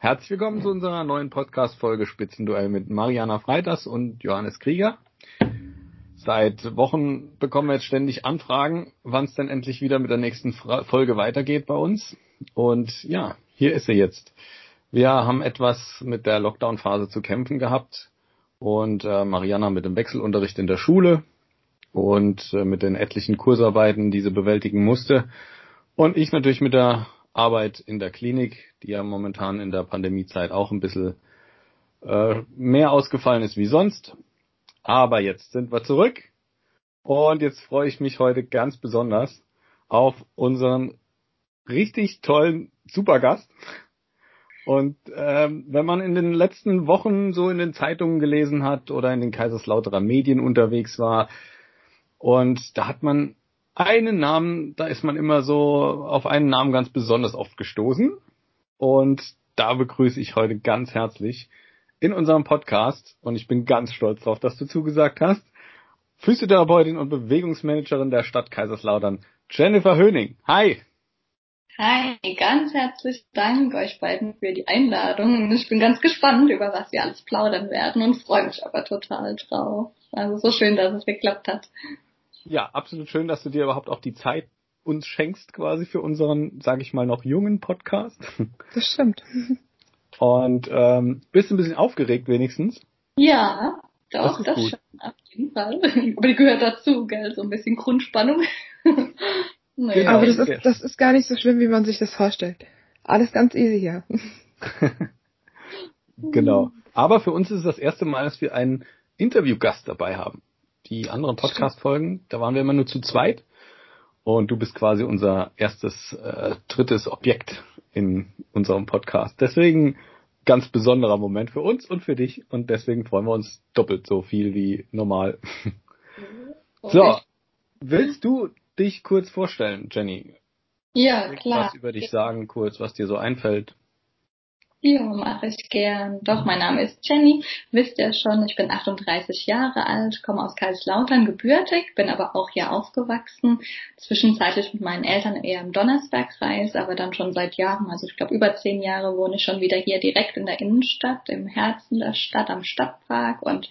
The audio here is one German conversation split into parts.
Herzlich willkommen zu unserer neuen Podcast-Folge Spitzenduell mit Mariana Freitas und Johannes Krieger. Seit Wochen bekommen wir jetzt ständig Anfragen, wann es denn endlich wieder mit der nächsten Folge weitergeht bei uns. Und ja, hier ist sie jetzt. Wir haben etwas mit der Lockdown-Phase zu kämpfen gehabt und äh, Mariana mit dem Wechselunterricht in der Schule und äh, mit den etlichen Kursarbeiten, die sie bewältigen musste. Und ich natürlich mit der Arbeit in der Klinik, die ja momentan in der Pandemiezeit auch ein bisschen äh, mehr ausgefallen ist wie sonst. Aber jetzt sind wir zurück und jetzt freue ich mich heute ganz besonders auf unseren richtig tollen Supergast. Und ähm, wenn man in den letzten Wochen so in den Zeitungen gelesen hat oder in den Kaiserslauterer Medien unterwegs war, und da hat man einen Namen, da ist man immer so auf einen Namen ganz besonders oft gestoßen. Und da begrüße ich heute ganz herzlich in unserem Podcast, und ich bin ganz stolz drauf, dass du zugesagt hast, Physiotherapeutin und Bewegungsmanagerin der Stadt Kaiserslautern, Jennifer Höning. Hi! Hi, ganz herzlichen Dank euch beiden für die Einladung. Ich bin ganz gespannt, über was wir alles plaudern werden und freue mich aber total drauf. Also so schön, dass es geklappt hat. Ja, absolut schön, dass du dir überhaupt auch die Zeit uns schenkst quasi für unseren, sage ich mal, noch jungen Podcast. Das stimmt. Und ähm, bist du ein bisschen aufgeregt wenigstens? Ja, doch, das, das schon, auf jeden Fall. Aber die gehört dazu, gell, so ein bisschen Grundspannung. naja. Genau. Aber das ist, das ist gar nicht so schlimm, wie man sich das vorstellt. Alles ganz easy hier. genau. Aber für uns ist es das erste Mal, dass wir einen Interviewgast dabei haben. Die anderen Podcast-Folgen, da waren wir immer nur zu zweit. Und du bist quasi unser erstes, äh, drittes Objekt in unserem Podcast. Deswegen ganz besonderer Moment für uns und für dich. Und deswegen freuen wir uns doppelt so viel wie normal. Okay. So, willst du dich kurz vorstellen, Jenny? Ja, klar. Was über dich sagen, kurz, was dir so einfällt. Ja, mache ich gern. Doch, mein Name ist Jenny. Wisst ihr schon, ich bin 38 Jahre alt, komme aus Kaiserslautern gebürtig, bin aber auch hier aufgewachsen. Zwischenzeitlich mit meinen Eltern eher im Donnersbergkreis, aber dann schon seit Jahren, also ich glaube über zehn Jahre wohne ich schon wieder hier direkt in der Innenstadt, im Herzen der Stadt, am Stadtpark und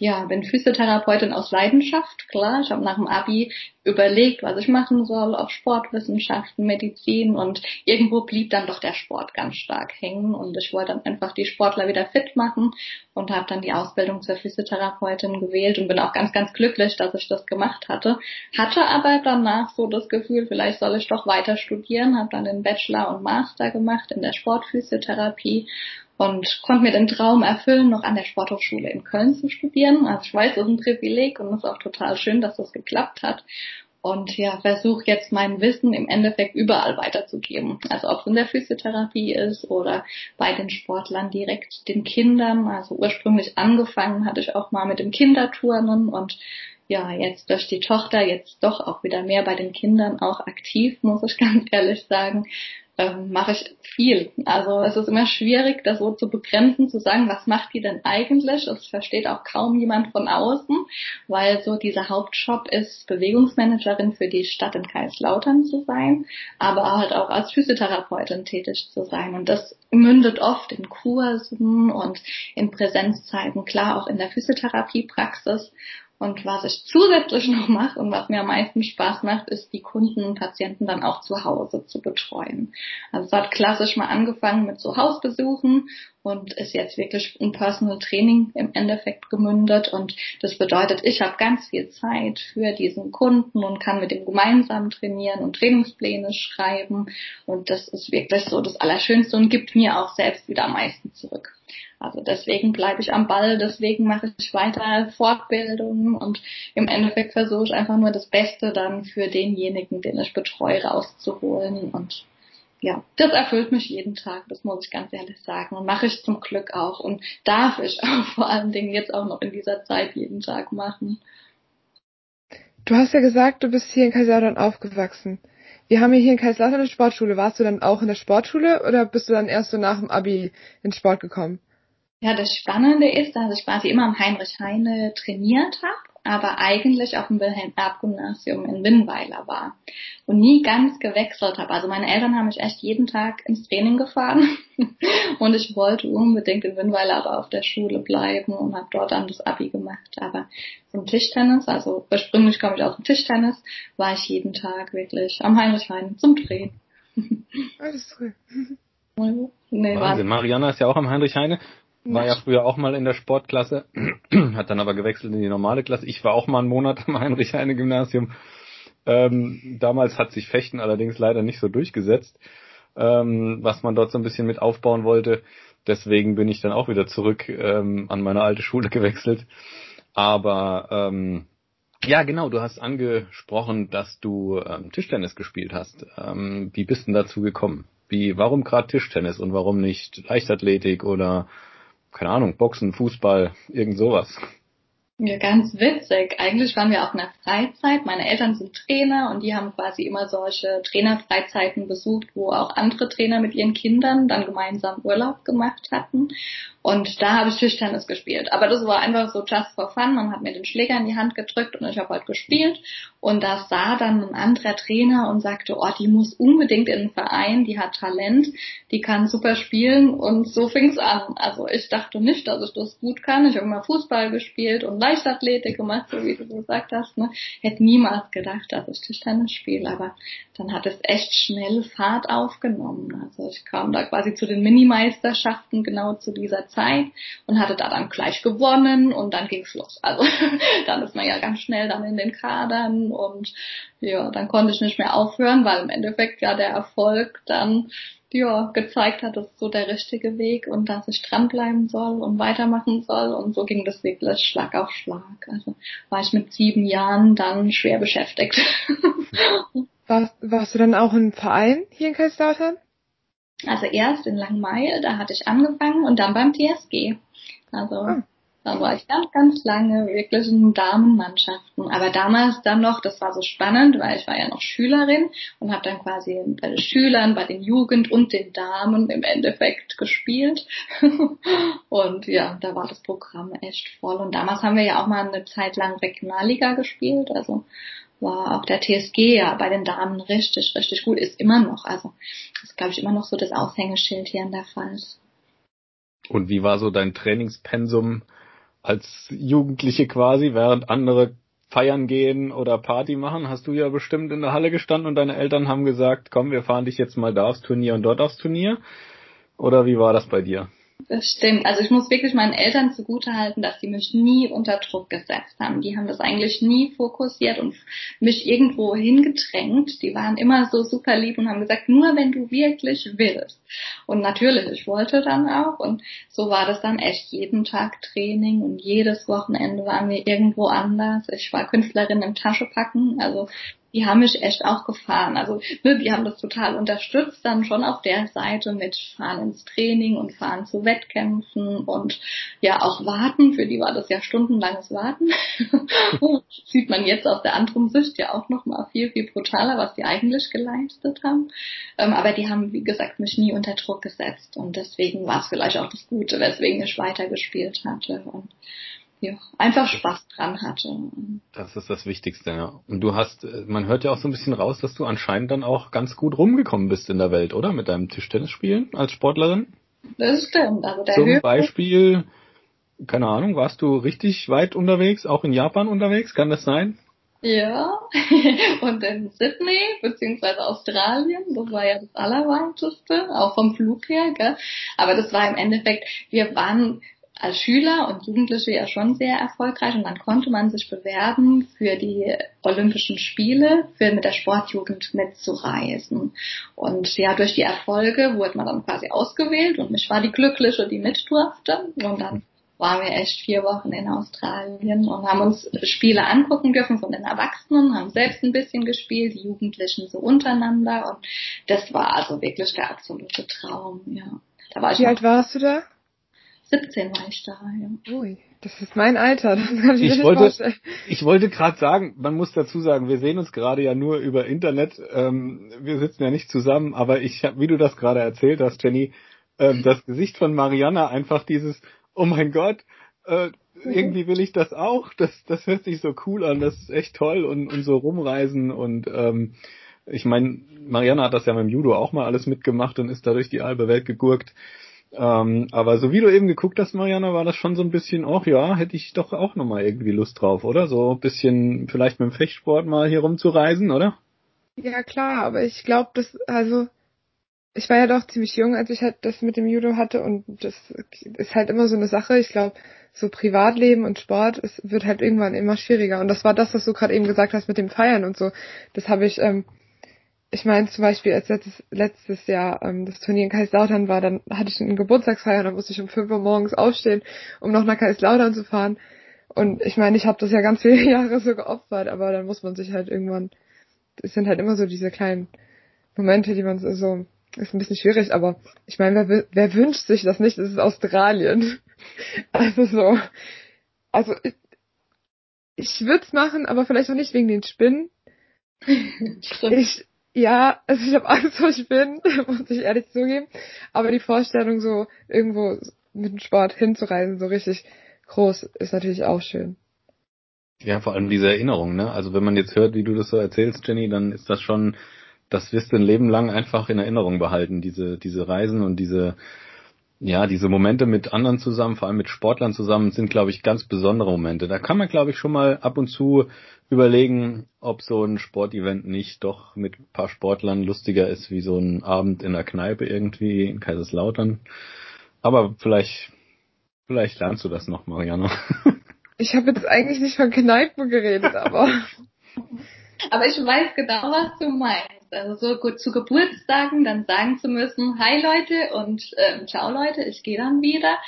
ja, bin Physiotherapeutin aus Leidenschaft, klar. Ich habe nach dem Abi überlegt, was ich machen soll, auf Sportwissenschaften, Medizin und irgendwo blieb dann doch der Sport ganz stark hängen und ich wollte dann einfach die Sportler wieder fit machen und habe dann die Ausbildung zur Physiotherapeutin gewählt und bin auch ganz, ganz glücklich, dass ich das gemacht hatte. Hatte aber danach so das Gefühl, vielleicht soll ich doch weiter studieren, habe dann den Bachelor und Master gemacht in der Sportphysiotherapie und konnte mir den Traum erfüllen, noch an der Sporthochschule in Köln zu studieren. Also ich weiß, das ist ein Privileg und es ist auch total schön, dass das geklappt hat. Und ja, versuche jetzt mein Wissen im Endeffekt überall weiterzugeben. Also ob es in der Physiotherapie ist oder bei den Sportlern direkt den Kindern. Also ursprünglich angefangen hatte ich auch mal mit dem Kinderturnen und ja, jetzt durch die Tochter jetzt doch auch wieder mehr bei den Kindern auch aktiv, muss ich ganz ehrlich sagen ähm, mache ich viel. Also es ist immer schwierig, das so zu begrenzen, zu sagen, was macht die denn eigentlich? Das versteht auch kaum jemand von außen, weil so dieser Hauptjob ist, Bewegungsmanagerin für die Stadt in Kaiserslautern zu sein, aber halt auch als Physiotherapeutin tätig zu sein. Und das mündet oft in Kursen und in Präsenzzeiten, klar auch in der Physiotherapiepraxis. Und was ich zusätzlich noch mache und was mir am meisten Spaß macht, ist die Kunden und Patienten dann auch zu Hause zu betreuen. Also es hat klassisch mal angefangen mit so Hausbesuchen und ist jetzt wirklich ein Personal Training im Endeffekt gemündet. Und das bedeutet, ich habe ganz viel Zeit für diesen Kunden und kann mit ihm gemeinsam trainieren und Trainingspläne schreiben. Und das ist wirklich so das Allerschönste und gibt mir auch selbst wieder am meisten zurück. Also deswegen bleibe ich am Ball, deswegen mache ich weiter Fortbildungen und im Endeffekt versuche ich einfach nur das Beste dann für denjenigen, den ich betreue, rauszuholen und ja, das erfüllt mich jeden Tag, das muss ich ganz ehrlich sagen. Und mache ich zum Glück auch und darf ich auch vor allen Dingen jetzt auch noch in dieser Zeit jeden Tag machen. Du hast ja gesagt, du bist hier in Kaiserslautern aufgewachsen. Wir haben hier in Kaiserslautern eine Sportschule. Warst du dann auch in der Sportschule oder bist du dann erst so nach dem Abi in Sport gekommen? Ja, das Spannende ist, dass ich quasi immer am Heinrich Heine trainiert habe aber eigentlich auf dem Wilhelm-Erb-Gymnasium in Winnweiler war und nie ganz gewechselt habe. Also meine Eltern haben mich echt jeden Tag ins Training gefahren und ich wollte unbedingt in Winnweiler aber auf der Schule bleiben und habe dort dann das Abi gemacht. Aber zum Tischtennis, also ursprünglich komme ich aus dem Tischtennis, war ich jeden Tag wirklich am Heinrich-Heine zum Training. Alles cool. Nee, Wahnsinn. Mariana ist ja auch am Heinrich-Heine. War ja früher auch mal in der Sportklasse, hat dann aber gewechselt in die normale Klasse. Ich war auch mal einen Monat am Heinrich-Heine-Gymnasium. Ähm, damals hat sich Fechten allerdings leider nicht so durchgesetzt, ähm, was man dort so ein bisschen mit aufbauen wollte. Deswegen bin ich dann auch wieder zurück ähm, an meine alte Schule gewechselt. Aber ähm, ja, genau, du hast angesprochen, dass du ähm, Tischtennis gespielt hast. Ähm, wie bist denn dazu gekommen? Wie, warum gerade Tischtennis und warum nicht Leichtathletik oder keine Ahnung, Boxen, Fußball, irgend sowas. Ja, ganz witzig. Eigentlich waren wir auch in der Freizeit. Meine Eltern sind Trainer und die haben quasi immer solche Trainerfreizeiten besucht, wo auch andere Trainer mit ihren Kindern dann gemeinsam Urlaub gemacht hatten. Und da habe ich Tischtennis gespielt. Aber das war einfach so just for fun. Man hat mir den Schläger in die Hand gedrückt und ich habe halt gespielt. Und da sah dann ein anderer Trainer und sagte, oh, die muss unbedingt in den Verein, die hat Talent, die kann super spielen. Und so fing es an. Also ich dachte nicht, dass ich das gut kann. Ich habe immer Fußball gespielt und Leichtathletik gemacht, so wie du gesagt hast. Ne? Hätte niemals gedacht, dass ich Tischtennis spiele. Aber dann hat es echt schnell Fahrt aufgenommen. Also ich kam da quasi zu den Minimeisterschaften genau zu dieser Zeit und hatte da dann gleich gewonnen und dann ging's los. Also dann ist man ja ganz schnell dann in den Kadern und ja, dann konnte ich nicht mehr aufhören, weil im Endeffekt ja der Erfolg dann ja, gezeigt hat, das ist so der richtige Weg und dass ich dranbleiben soll und weitermachen soll. Und so ging das wirklich Schlag auf Schlag. Also war ich mit sieben Jahren dann schwer beschäftigt. Warst, warst du dann auch im Verein hier in Kaiserslautern? Also erst in Langmeil, da hatte ich angefangen und dann beim TSG. Also ah. Dann war ich ganz, ganz lange wirklich in Damenmannschaften. Aber damals dann noch, das war so spannend, weil ich war ja noch Schülerin und habe dann quasi bei den Schülern, bei den Jugend und den Damen im Endeffekt gespielt. und ja, da war das Programm echt voll. Und damals haben wir ja auch mal eine Zeit lang Regionalliga gespielt. Also war auch der TSG ja bei den Damen richtig, richtig gut, ist immer noch. Also ist, glaube ich, immer noch so das Aushängeschild hier in der Pfalz. Und wie war so dein Trainingspensum als Jugendliche quasi, während andere feiern gehen oder Party machen? Hast du ja bestimmt in der Halle gestanden und deine Eltern haben gesagt, komm, wir fahren dich jetzt mal da aufs Turnier und dort aufs Turnier? Oder wie war das bei dir? Das stimmt. Also ich muss wirklich meinen Eltern zugutehalten, dass sie mich nie unter Druck gesetzt haben. Die haben das eigentlich nie fokussiert und mich irgendwo hingedrängt. Die waren immer so super lieb und haben gesagt, nur wenn du wirklich willst. Und natürlich, ich wollte dann auch. Und so war das dann echt jeden Tag Training und jedes Wochenende waren wir irgendwo anders. Ich war Künstlerin im Taschepacken. Also die haben mich echt auch gefahren. Also ne, die haben das total unterstützt dann schon auf der Seite mit fahren ins Training und fahren zu Wettkämpfen und ja auch warten. Für die war das ja stundenlanges Warten. Sieht man jetzt aus der anderen Sicht ja auch noch mal viel viel brutaler, was die eigentlich geleistet haben. Ähm, aber die haben wie gesagt mich nie unter Druck gesetzt und deswegen war es vielleicht auch das Gute, weswegen ich weitergespielt hatte und ja, einfach Spaß dran hatte. Das ist das Wichtigste, ja. Und du hast, äh, man hört ja auch so ein bisschen raus, dass du anscheinend dann auch ganz gut rumgekommen bist in der Welt, oder? Mit deinem Tischtennisspielen als Sportlerin? Das stimmt. Also der Zum Höhe Beispiel, keine Ahnung, warst du richtig weit unterwegs, auch in Japan unterwegs? Kann das sein? Ja, und in Sydney beziehungsweise Australien, das war ja das Allerweiteste, auch vom Flug her, gell? Aber das war im Endeffekt, wir waren als Schüler und Jugendliche ja schon sehr erfolgreich und dann konnte man sich bewerben für die Olympischen Spiele, für mit der Sportjugend mitzureisen. Und ja, durch die Erfolge wurde man dann quasi ausgewählt und mich war die Glückliche, die mit durfte. Und dann waren wir echt vier Wochen in Australien und haben uns Spiele angucken dürfen von den Erwachsenen, haben selbst ein bisschen gespielt, die Jugendlichen so untereinander und das war also wirklich der absolute Traum, ja. Wie alt warst du da? 17 war ich da, ja. Ui, das ist mein Alter, das kann ich, ich mir wollte, vorstellen. Ich wollte gerade sagen, man muss dazu sagen, wir sehen uns gerade ja nur über Internet, ähm, wir sitzen ja nicht zusammen, aber ich habe, wie du das gerade erzählt hast, Jenny, ähm, das Gesicht von Mariana einfach dieses, oh mein Gott, äh, irgendwie will ich das auch. Das, das hört sich so cool an. Das ist echt toll und, und so rumreisen und ähm, ich meine, Marianne hat das ja mit dem Judo auch mal alles mitgemacht und ist da durch die halbe Welt gegurkt. Ähm, aber so wie du eben geguckt hast, Marianne, war das schon so ein bisschen, auch ja, hätte ich doch auch nochmal irgendwie Lust drauf, oder? So ein bisschen vielleicht mit dem Fechtsport mal hier rumzureisen, oder? Ja klar, aber ich glaube, das, also ich war ja doch ziemlich jung, als ich halt das mit dem Judo hatte und das ist halt immer so eine Sache. Ich glaube, so Privatleben und Sport, es wird halt irgendwann immer schwieriger. Und das war das, was du gerade eben gesagt hast mit dem Feiern und so. Das habe ich, ähm, ich meine zum Beispiel, als letztes, letztes Jahr ähm, das Turnier in Kaiserslautern war, dann hatte ich eine Geburtstagsfeier, da musste ich um 5 Uhr morgens aufstehen, um noch nach Kaiserslautern zu fahren. Und ich meine, ich habe das ja ganz viele Jahre so geopfert, aber dann muss man sich halt irgendwann, es sind halt immer so diese kleinen Momente, die man so ist ein bisschen schwierig, aber ich meine, wer, wer wünscht sich das nicht? Das ist Australien. Also so. Also ich, ich würde es machen, aber vielleicht auch nicht wegen den Spinnen. Ich, ja, also ich habe Angst vor Spinnen, muss ich ehrlich zugeben. Aber die Vorstellung, so irgendwo mit dem Sport hinzureisen, so richtig groß, ist natürlich auch schön. Ja, vor allem diese Erinnerung, ne? Also wenn man jetzt hört, wie du das so erzählst, Jenny, dann ist das schon das wirst du ein Leben lang einfach in Erinnerung behalten, diese, diese Reisen und diese, ja, diese Momente mit anderen zusammen, vor allem mit Sportlern zusammen, sind, glaube ich, ganz besondere Momente. Da kann man, glaube ich, schon mal ab und zu überlegen, ob so ein Sportevent nicht doch mit ein paar Sportlern lustiger ist wie so ein Abend in der Kneipe irgendwie in Kaiserslautern. Aber vielleicht, vielleicht lernst du das noch, Mariano. Ich habe jetzt eigentlich nicht von Kneipen geredet, aber. aber ich weiß genau, was du meinst. Also so gut zu Geburtstagen dann sagen zu müssen, hi Leute und ähm, ciao Leute, ich gehe dann wieder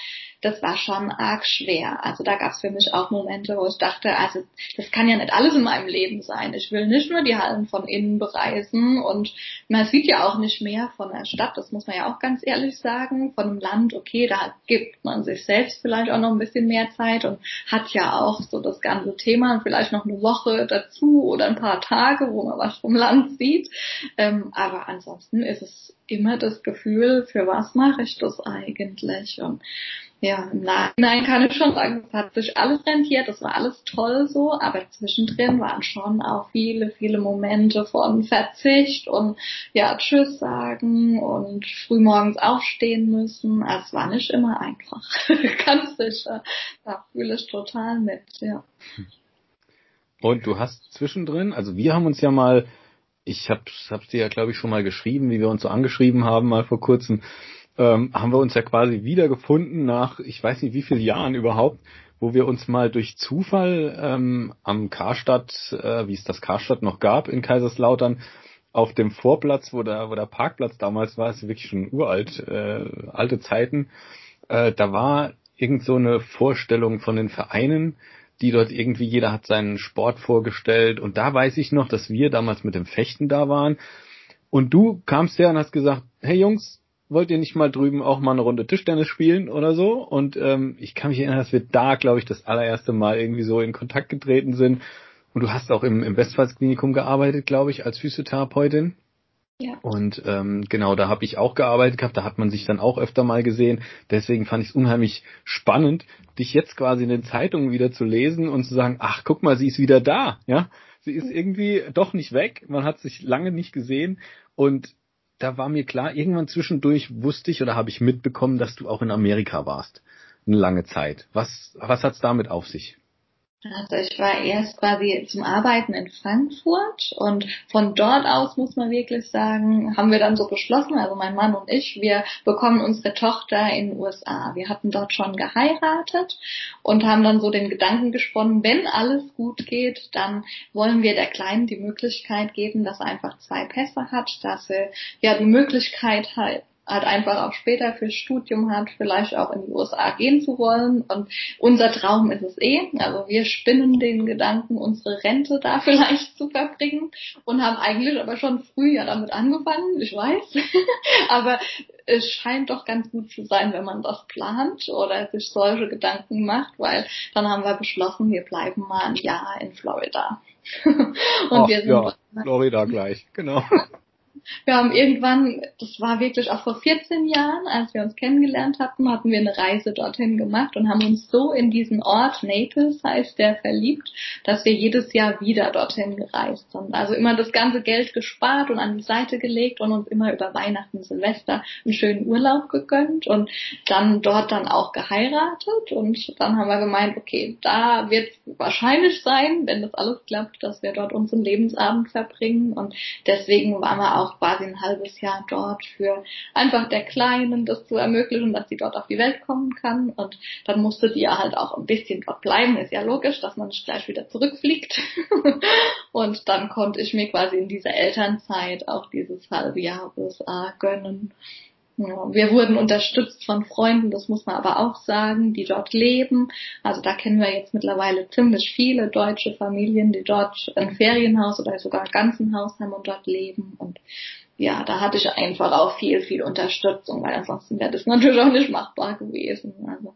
das war schon arg schwer. Also da gab es für mich auch Momente, wo ich dachte, also das kann ja nicht alles in meinem Leben sein. Ich will nicht nur die Hallen von innen bereisen und man sieht ja auch nicht mehr von der Stadt, das muss man ja auch ganz ehrlich sagen. Von einem Land, okay, da gibt man sich selbst vielleicht auch noch ein bisschen mehr Zeit und hat ja auch so das ganze Thema und vielleicht noch eine Woche dazu oder ein paar Tage, wo man was vom Land sieht. Ähm, aber ansonsten ist es immer das Gefühl, für was mache ich das eigentlich? Und ja, im Nachhinein kann ich schon sagen, es hat sich alles rentiert, das war alles toll so, aber zwischendrin waren schon auch viele, viele Momente von Verzicht und ja, Tschüss sagen und frühmorgens aufstehen müssen. Also es war nicht immer einfach. Ganz sicher. Da fühle ich total mit, ja. Und du hast zwischendrin, also wir haben uns ja mal, ich hab's, hab's dir ja glaube ich schon mal geschrieben, wie wir uns so angeschrieben haben mal vor kurzem, ähm, haben wir uns ja quasi wiedergefunden nach, ich weiß nicht wie vielen Jahren überhaupt, wo wir uns mal durch Zufall ähm, am Karstadt, äh, wie es das Karstadt noch gab in Kaiserslautern, auf dem Vorplatz, wo der, wo der Parkplatz damals war, ist wirklich schon uralt, äh, alte Zeiten, äh, da war irgend so eine Vorstellung von den Vereinen, die dort irgendwie, jeder hat seinen Sport vorgestellt und da weiß ich noch, dass wir damals mit dem Fechten da waren und du kamst her und hast gesagt, hey Jungs, wollt ihr nicht mal drüben auch mal eine Runde Tischtennis spielen oder so? Und ähm, ich kann mich erinnern, dass wir da, glaube ich, das allererste Mal irgendwie so in Kontakt getreten sind. Und du hast auch im, im Westpfalzklinikum gearbeitet, glaube ich, als Physiotherapeutin. Ja. Und ähm, genau, da habe ich auch gearbeitet gehabt, da hat man sich dann auch öfter mal gesehen. Deswegen fand ich es unheimlich spannend, dich jetzt quasi in den Zeitungen wieder zu lesen und zu sagen, ach, guck mal, sie ist wieder da, ja. Sie ist irgendwie doch nicht weg, man hat sich lange nicht gesehen und da war mir klar, irgendwann zwischendurch wusste ich oder habe ich mitbekommen, dass du auch in Amerika warst. Eine lange Zeit. Was, was hat's damit auf sich? Also ich war erst quasi zum Arbeiten in Frankfurt und von dort aus muss man wirklich sagen, haben wir dann so beschlossen, also mein Mann und ich, wir bekommen unsere Tochter in den USA. Wir hatten dort schon geheiratet und haben dann so den Gedanken gesponnen, wenn alles gut geht, dann wollen wir der Kleinen die Möglichkeit geben, dass er einfach zwei Pässe hat, dass sie ja die Möglichkeit hat, halt einfach auch später fürs Studium hat, vielleicht auch in die USA gehen zu wollen. Und unser Traum ist es eh. Also wir spinnen den Gedanken, unsere Rente da vielleicht zu verbringen und haben eigentlich aber schon früh ja damit angefangen, ich weiß. aber es scheint doch ganz gut zu sein, wenn man das plant oder sich solche Gedanken macht, weil dann haben wir beschlossen, wir bleiben mal ein Jahr in Florida. und Ach, wir sind ja, Florida gleich, genau. Wir haben irgendwann, das war wirklich auch vor 14 Jahren, als wir uns kennengelernt hatten, hatten wir eine Reise dorthin gemacht und haben uns so in diesen Ort, Naples heißt der, verliebt, dass wir jedes Jahr wieder dorthin gereist sind. Also immer das ganze Geld gespart und an die Seite gelegt und uns immer über Weihnachten, Silvester einen schönen Urlaub gegönnt und dann dort dann auch geheiratet und dann haben wir gemeint, okay, da wird wahrscheinlich sein, wenn das alles klappt, dass wir dort unseren Lebensabend verbringen und deswegen waren wir auch quasi ein halbes Jahr dort für einfach der Kleinen das zu ermöglichen, dass sie dort auf die Welt kommen kann. Und dann musste die ja halt auch ein bisschen dort bleiben, ist ja logisch, dass man nicht gleich wieder zurückfliegt. Und dann konnte ich mir quasi in dieser Elternzeit auch dieses halbe Jahr USA gönnen wir wurden unterstützt von Freunden, das muss man aber auch sagen, die dort leben. Also da kennen wir jetzt mittlerweile ziemlich viele deutsche Familien, die dort ein Ferienhaus oder sogar ein ganzen Haus haben und dort leben. Und ja, da hatte ich einfach auch viel, viel Unterstützung, weil ansonsten wäre das natürlich auch nicht machbar gewesen. Also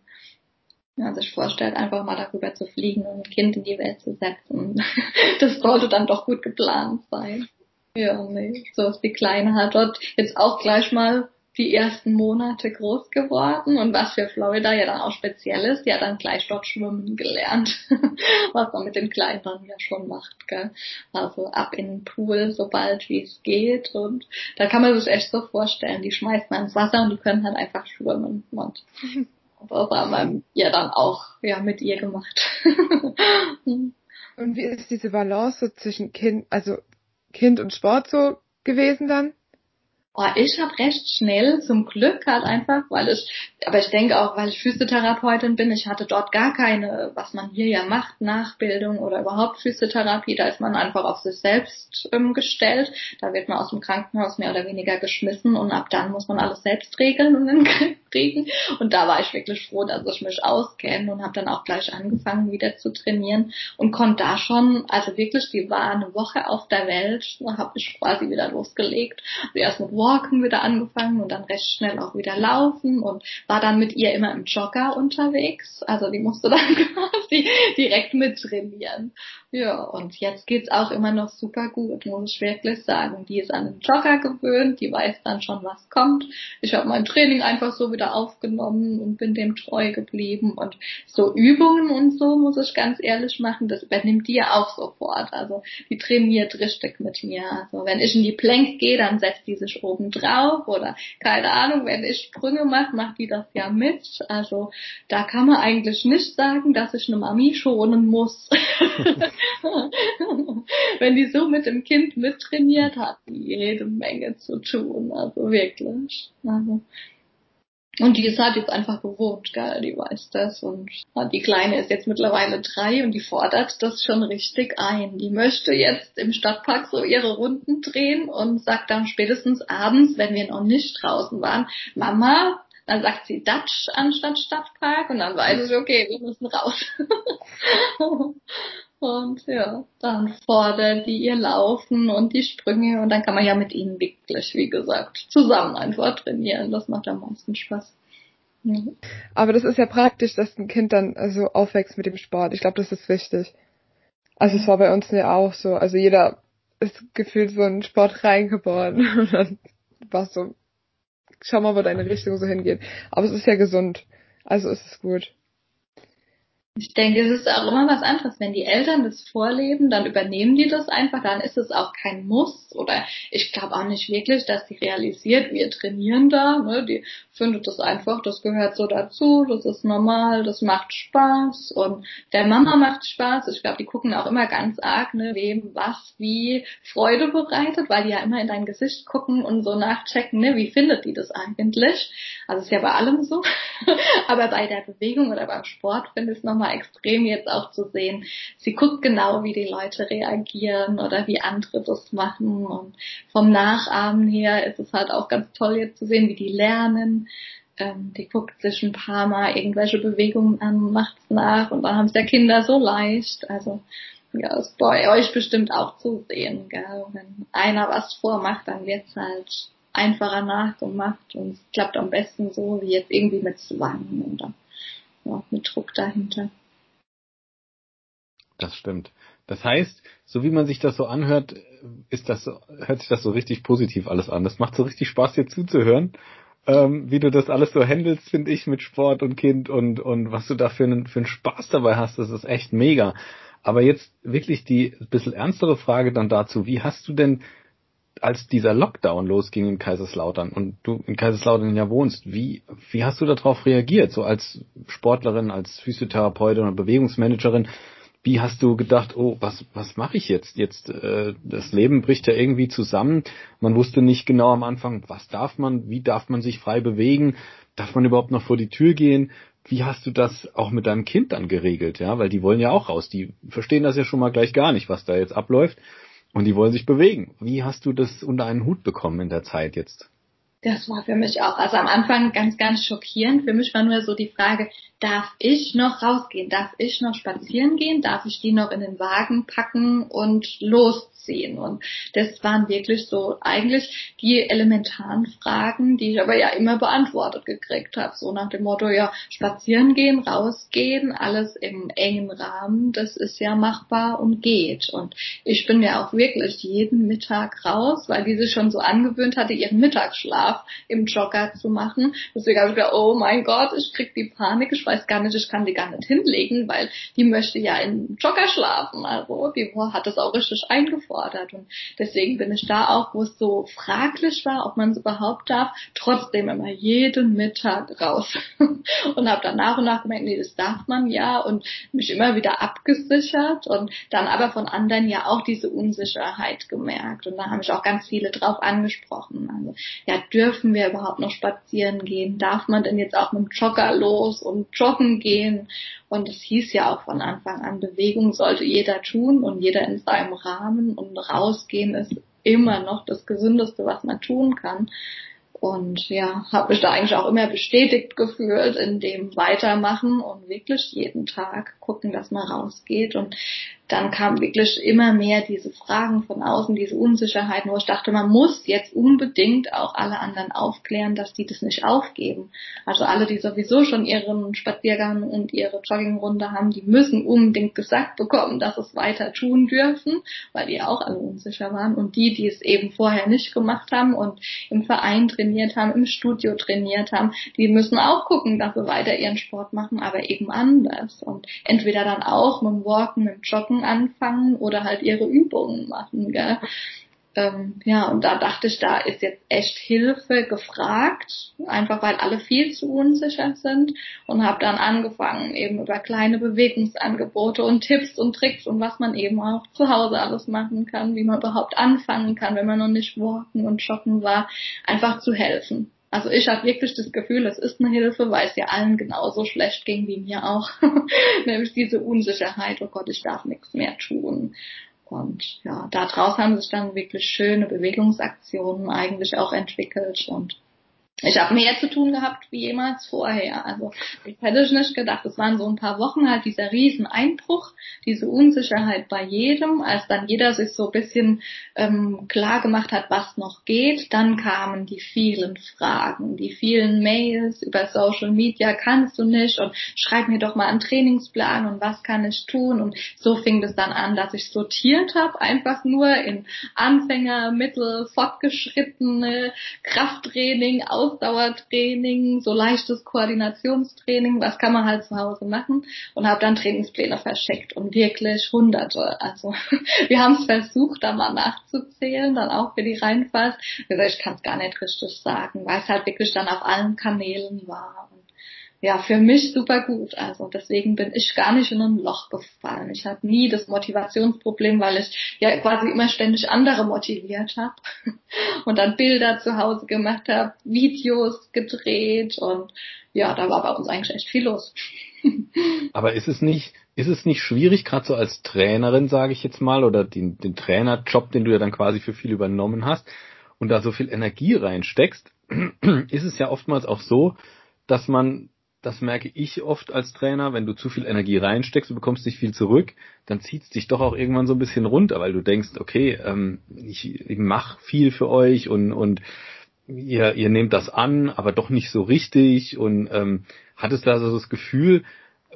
ja, sich vorstellt, einfach mal darüber zu fliegen und ein Kind in die Welt zu setzen. Das sollte dann doch gut geplant sein. Ja, nee, so ist die Kleine halt dort jetzt auch gleich mal die ersten Monate groß geworden und was für Florida ja dann auch speziell ist, die hat dann gleich dort schwimmen gelernt, was man mit den Kleinen dann ja schon macht, gell? Also ab in den Pool, sobald wie es geht und da kann man sich echt so vorstellen, die schmeißt man ins Wasser und die können halt einfach schwimmen und das haben wir ja dann auch ja mit ihr gemacht. und wie ist diese Balance so zwischen Kind, also Kind und Sport so gewesen dann? Oh, ich habe recht schnell zum Glück halt einfach, weil ich, aber ich denke auch, weil ich Physiotherapeutin bin, ich hatte dort gar keine, was man hier ja macht, Nachbildung oder überhaupt Physiotherapie, da ist man einfach auf sich selbst ähm, gestellt, da wird man aus dem Krankenhaus mehr oder weniger geschmissen und ab dann muss man alles selbst regeln und Griff kriegen. Und da war ich wirklich froh, dass ich mich auskenne und habe dann auch gleich angefangen wieder zu trainieren und konnte da schon, also wirklich, die war eine Woche auf der Welt, da habe ich quasi wieder losgelegt, also erst mit Walken wieder angefangen und dann recht schnell auch wieder laufen und war dann mit ihr immer im Jogger unterwegs. Also die musste dann quasi direkt mit trainieren. Ja, und jetzt geht's auch immer noch super gut, muss ich wirklich sagen. Die ist an den Jogger gewöhnt, die weiß dann schon, was kommt. Ich habe mein Training einfach so wieder aufgenommen und bin dem treu geblieben. Und so Übungen und so, muss ich ganz ehrlich machen, das übernimmt die ja auch sofort. Also die trainiert richtig mit mir. Also wenn ich in die Plank gehe, dann setzt die sich oben drauf oder keine Ahnung, wenn ich Sprünge mache, macht die das ja mit. Also da kann man eigentlich nicht sagen, dass ich eine Mami schonen muss. Wenn die so mit dem Kind mittrainiert, hat die jede Menge zu tun. Also wirklich. Also. Und die ist halt jetzt einfach gewohnt, gell, die weiß das. Und die Kleine ist jetzt mittlerweile drei und die fordert das schon richtig ein. Die möchte jetzt im Stadtpark so ihre Runden drehen und sagt dann spätestens abends, wenn wir noch nicht draußen waren, Mama, dann sagt sie Dutch anstatt Stadtpark und dann weiß ich, okay, wir müssen raus. Und ja, dann fordern die ihr Laufen und die Sprünge und dann kann man ja mit ihnen wirklich, wie gesagt, zusammen einfach trainieren. Das macht am meisten Spaß. Mhm. Aber das ist ja praktisch, dass ein Kind dann also aufwächst mit dem Sport. Ich glaube, das ist wichtig. Also es war bei uns ja auch so. Also jeder ist gefühlt so in Sport reingeboren und dann war so, schau mal, wo deine Richtung so hingeht. Aber es ist ja gesund. Also ist es gut. Ich denke, es ist auch immer was anderes. Wenn die Eltern das vorleben, dann übernehmen die das einfach, dann ist es auch kein Muss. Oder ich glaube auch nicht wirklich, dass die realisiert, wir trainieren da. Ne? Die findet das einfach, das gehört so dazu, das ist normal, das macht Spaß und der Mama macht Spaß. Ich glaube, die gucken auch immer ganz arg, ne, wem was wie Freude bereitet, weil die ja immer in dein Gesicht gucken und so nachchecken, ne, wie findet die das eigentlich. Also ist ja bei allem so. Aber bei der Bewegung oder beim Sport finde ich es nochmal extrem jetzt auch zu sehen. Sie guckt genau, wie die Leute reagieren oder wie andere das machen. Und vom Nachahmen her ist es halt auch ganz toll jetzt zu sehen, wie die lernen. Ähm, die guckt sich ein paar Mal irgendwelche Bewegungen an, macht's nach und dann haben es ja Kinder so leicht. Also ja, ist bei euch bestimmt auch zu sehen, gell? Wenn einer was vormacht, dann wird's halt einfacher nachgemacht und es klappt am besten so wie jetzt irgendwie mit Zwang oder ja, mit Druck dahinter. Das stimmt. Das heißt, so wie man sich das so anhört, ist das hört sich das so richtig positiv alles an. Das macht so richtig Spaß, dir zuzuhören. Ähm, wie du das alles so handelst, finde ich, mit Sport und Kind und, und was du da für einen, für einen Spaß dabei hast, das ist echt mega. Aber jetzt wirklich die bisschen ernstere Frage dann dazu, wie hast du denn, als dieser Lockdown losging in Kaiserslautern und du in Kaiserslautern ja wohnst, wie, wie hast du darauf reagiert, so als Sportlerin, als Physiotherapeutin oder Bewegungsmanagerin? Wie hast du gedacht, oh, was, was mache ich jetzt? Jetzt, äh, das Leben bricht ja irgendwie zusammen. Man wusste nicht genau am Anfang, was darf man, wie darf man sich frei bewegen, darf man überhaupt noch vor die Tür gehen? Wie hast du das auch mit deinem Kind dann geregelt? Ja, weil die wollen ja auch raus. Die verstehen das ja schon mal gleich gar nicht, was da jetzt abläuft. Und die wollen sich bewegen. Wie hast du das unter einen Hut bekommen in der Zeit jetzt? Das war für mich auch, also am Anfang ganz, ganz schockierend. Für mich war nur so die Frage, darf ich noch rausgehen? Darf ich noch spazieren gehen? Darf ich die noch in den Wagen packen und losziehen? Und das waren wirklich so eigentlich die elementaren Fragen, die ich aber ja immer beantwortet gekriegt habe. So nach dem Motto, ja, spazieren gehen, rausgehen, alles im engen Rahmen, das ist ja machbar und geht. Und ich bin ja auch wirklich jeden Mittag raus, weil die sich schon so angewöhnt hatte, ihren Mittagsschlaf im Jogger zu machen. Deswegen habe ich gedacht, oh mein Gott, ich krieg die Panik, ich weiß gar nicht, ich kann die gar nicht hinlegen, weil die möchte ja in Jogger schlafen. Also die hat das auch richtig eingefordert. Und deswegen bin ich da auch, wo es so fraglich war, ob man es überhaupt darf, trotzdem immer jeden Mittag raus. und habe dann nach und nach gemerkt, nee, das darf man ja und mich immer wieder abgesichert und dann aber von anderen ja auch diese Unsicherheit gemerkt. Und da haben mich auch ganz viele drauf angesprochen. Also, ja, dürfen wir überhaupt noch spazieren gehen? Darf man denn jetzt auch mit dem Jogger los und joggen gehen. Und es hieß ja auch von Anfang an, Bewegung sollte jeder tun und jeder in seinem Rahmen und rausgehen ist immer noch das Gesündeste, was man tun kann. Und ja, habe mich da eigentlich auch immer bestätigt gefühlt in dem Weitermachen und wirklich jeden Tag gucken, dass man rausgeht. Und dann kamen wirklich immer mehr diese Fragen von außen, diese Unsicherheiten, wo ich dachte, man muss jetzt unbedingt auch alle anderen aufklären, dass die das nicht aufgeben. Also alle, die sowieso schon ihren Spaziergang und ihre Joggingrunde haben, die müssen unbedingt gesagt bekommen, dass es weiter tun dürfen, weil die auch alle unsicher waren. Und die, die es eben vorher nicht gemacht haben und im Verein trainiert haben, im Studio trainiert haben, die müssen auch gucken, dass sie weiter ihren Sport machen, aber eben anders. Und entweder dann auch mit dem Walken, mit dem Joggen, Anfangen oder halt ihre Übungen machen, gell? Ähm, ja, und da dachte ich, da ist jetzt echt Hilfe gefragt, einfach weil alle viel zu unsicher sind und habe dann angefangen, eben über kleine Bewegungsangebote und Tipps und Tricks und was man eben auch zu Hause alles machen kann, wie man überhaupt anfangen kann, wenn man noch nicht walken und joggen war, einfach zu helfen. Also ich habe wirklich das Gefühl, es ist eine Hilfe, weil es ja allen genauso schlecht ging wie mir auch. Nämlich diese Unsicherheit, oh Gott, ich darf nichts mehr tun. Und ja, daraus haben sich dann wirklich schöne Bewegungsaktionen eigentlich auch entwickelt und ich habe mehr zu tun gehabt wie jemals vorher. Also ich hätte ich nicht gedacht. Es waren so ein paar Wochen halt dieser Rieseneinbruch, diese Unsicherheit bei jedem, als dann jeder sich so ein bisschen ähm, klar gemacht hat, was noch geht. Dann kamen die vielen Fragen, die vielen Mails über Social Media, kannst du nicht und schreib mir doch mal einen Trainingsplan und was kann ich tun. Und so fing es dann an, dass ich sortiert habe, einfach nur in Anfänger, Mittel, Fortgeschrittene, Krafttraining, Ausdauertraining, so leichtes Koordinationstraining, was kann man halt zu Hause machen und habe dann Trainingspläne verschickt und wirklich hunderte. Also wir haben es versucht, da mal nachzuzählen, dann auch für die Rheinfahrt. Ich kann es gar nicht richtig sagen, weil es halt wirklich dann auf allen Kanälen war ja, für mich super gut. Also deswegen bin ich gar nicht in ein Loch gefallen. Ich hatte nie das Motivationsproblem, weil ich ja quasi immer ständig andere motiviert habe und dann Bilder zu Hause gemacht habe, Videos gedreht und ja, da war bei uns eigentlich echt viel los. Aber ist es nicht, ist es nicht schwierig, gerade so als Trainerin, sage ich jetzt mal, oder den, den Trainerjob, den du ja dann quasi für viel übernommen hast und da so viel Energie reinsteckst, ist es ja oftmals auch so, dass man das merke ich oft als Trainer, wenn du zu viel Energie reinsteckst, du bekommst nicht viel zurück, dann zieht es dich doch auch irgendwann so ein bisschen runter, weil du denkst, okay, ähm, ich, ich mache viel für euch und, und ihr, ihr nehmt das an, aber doch nicht so richtig. Und ähm, hattest da so das Gefühl,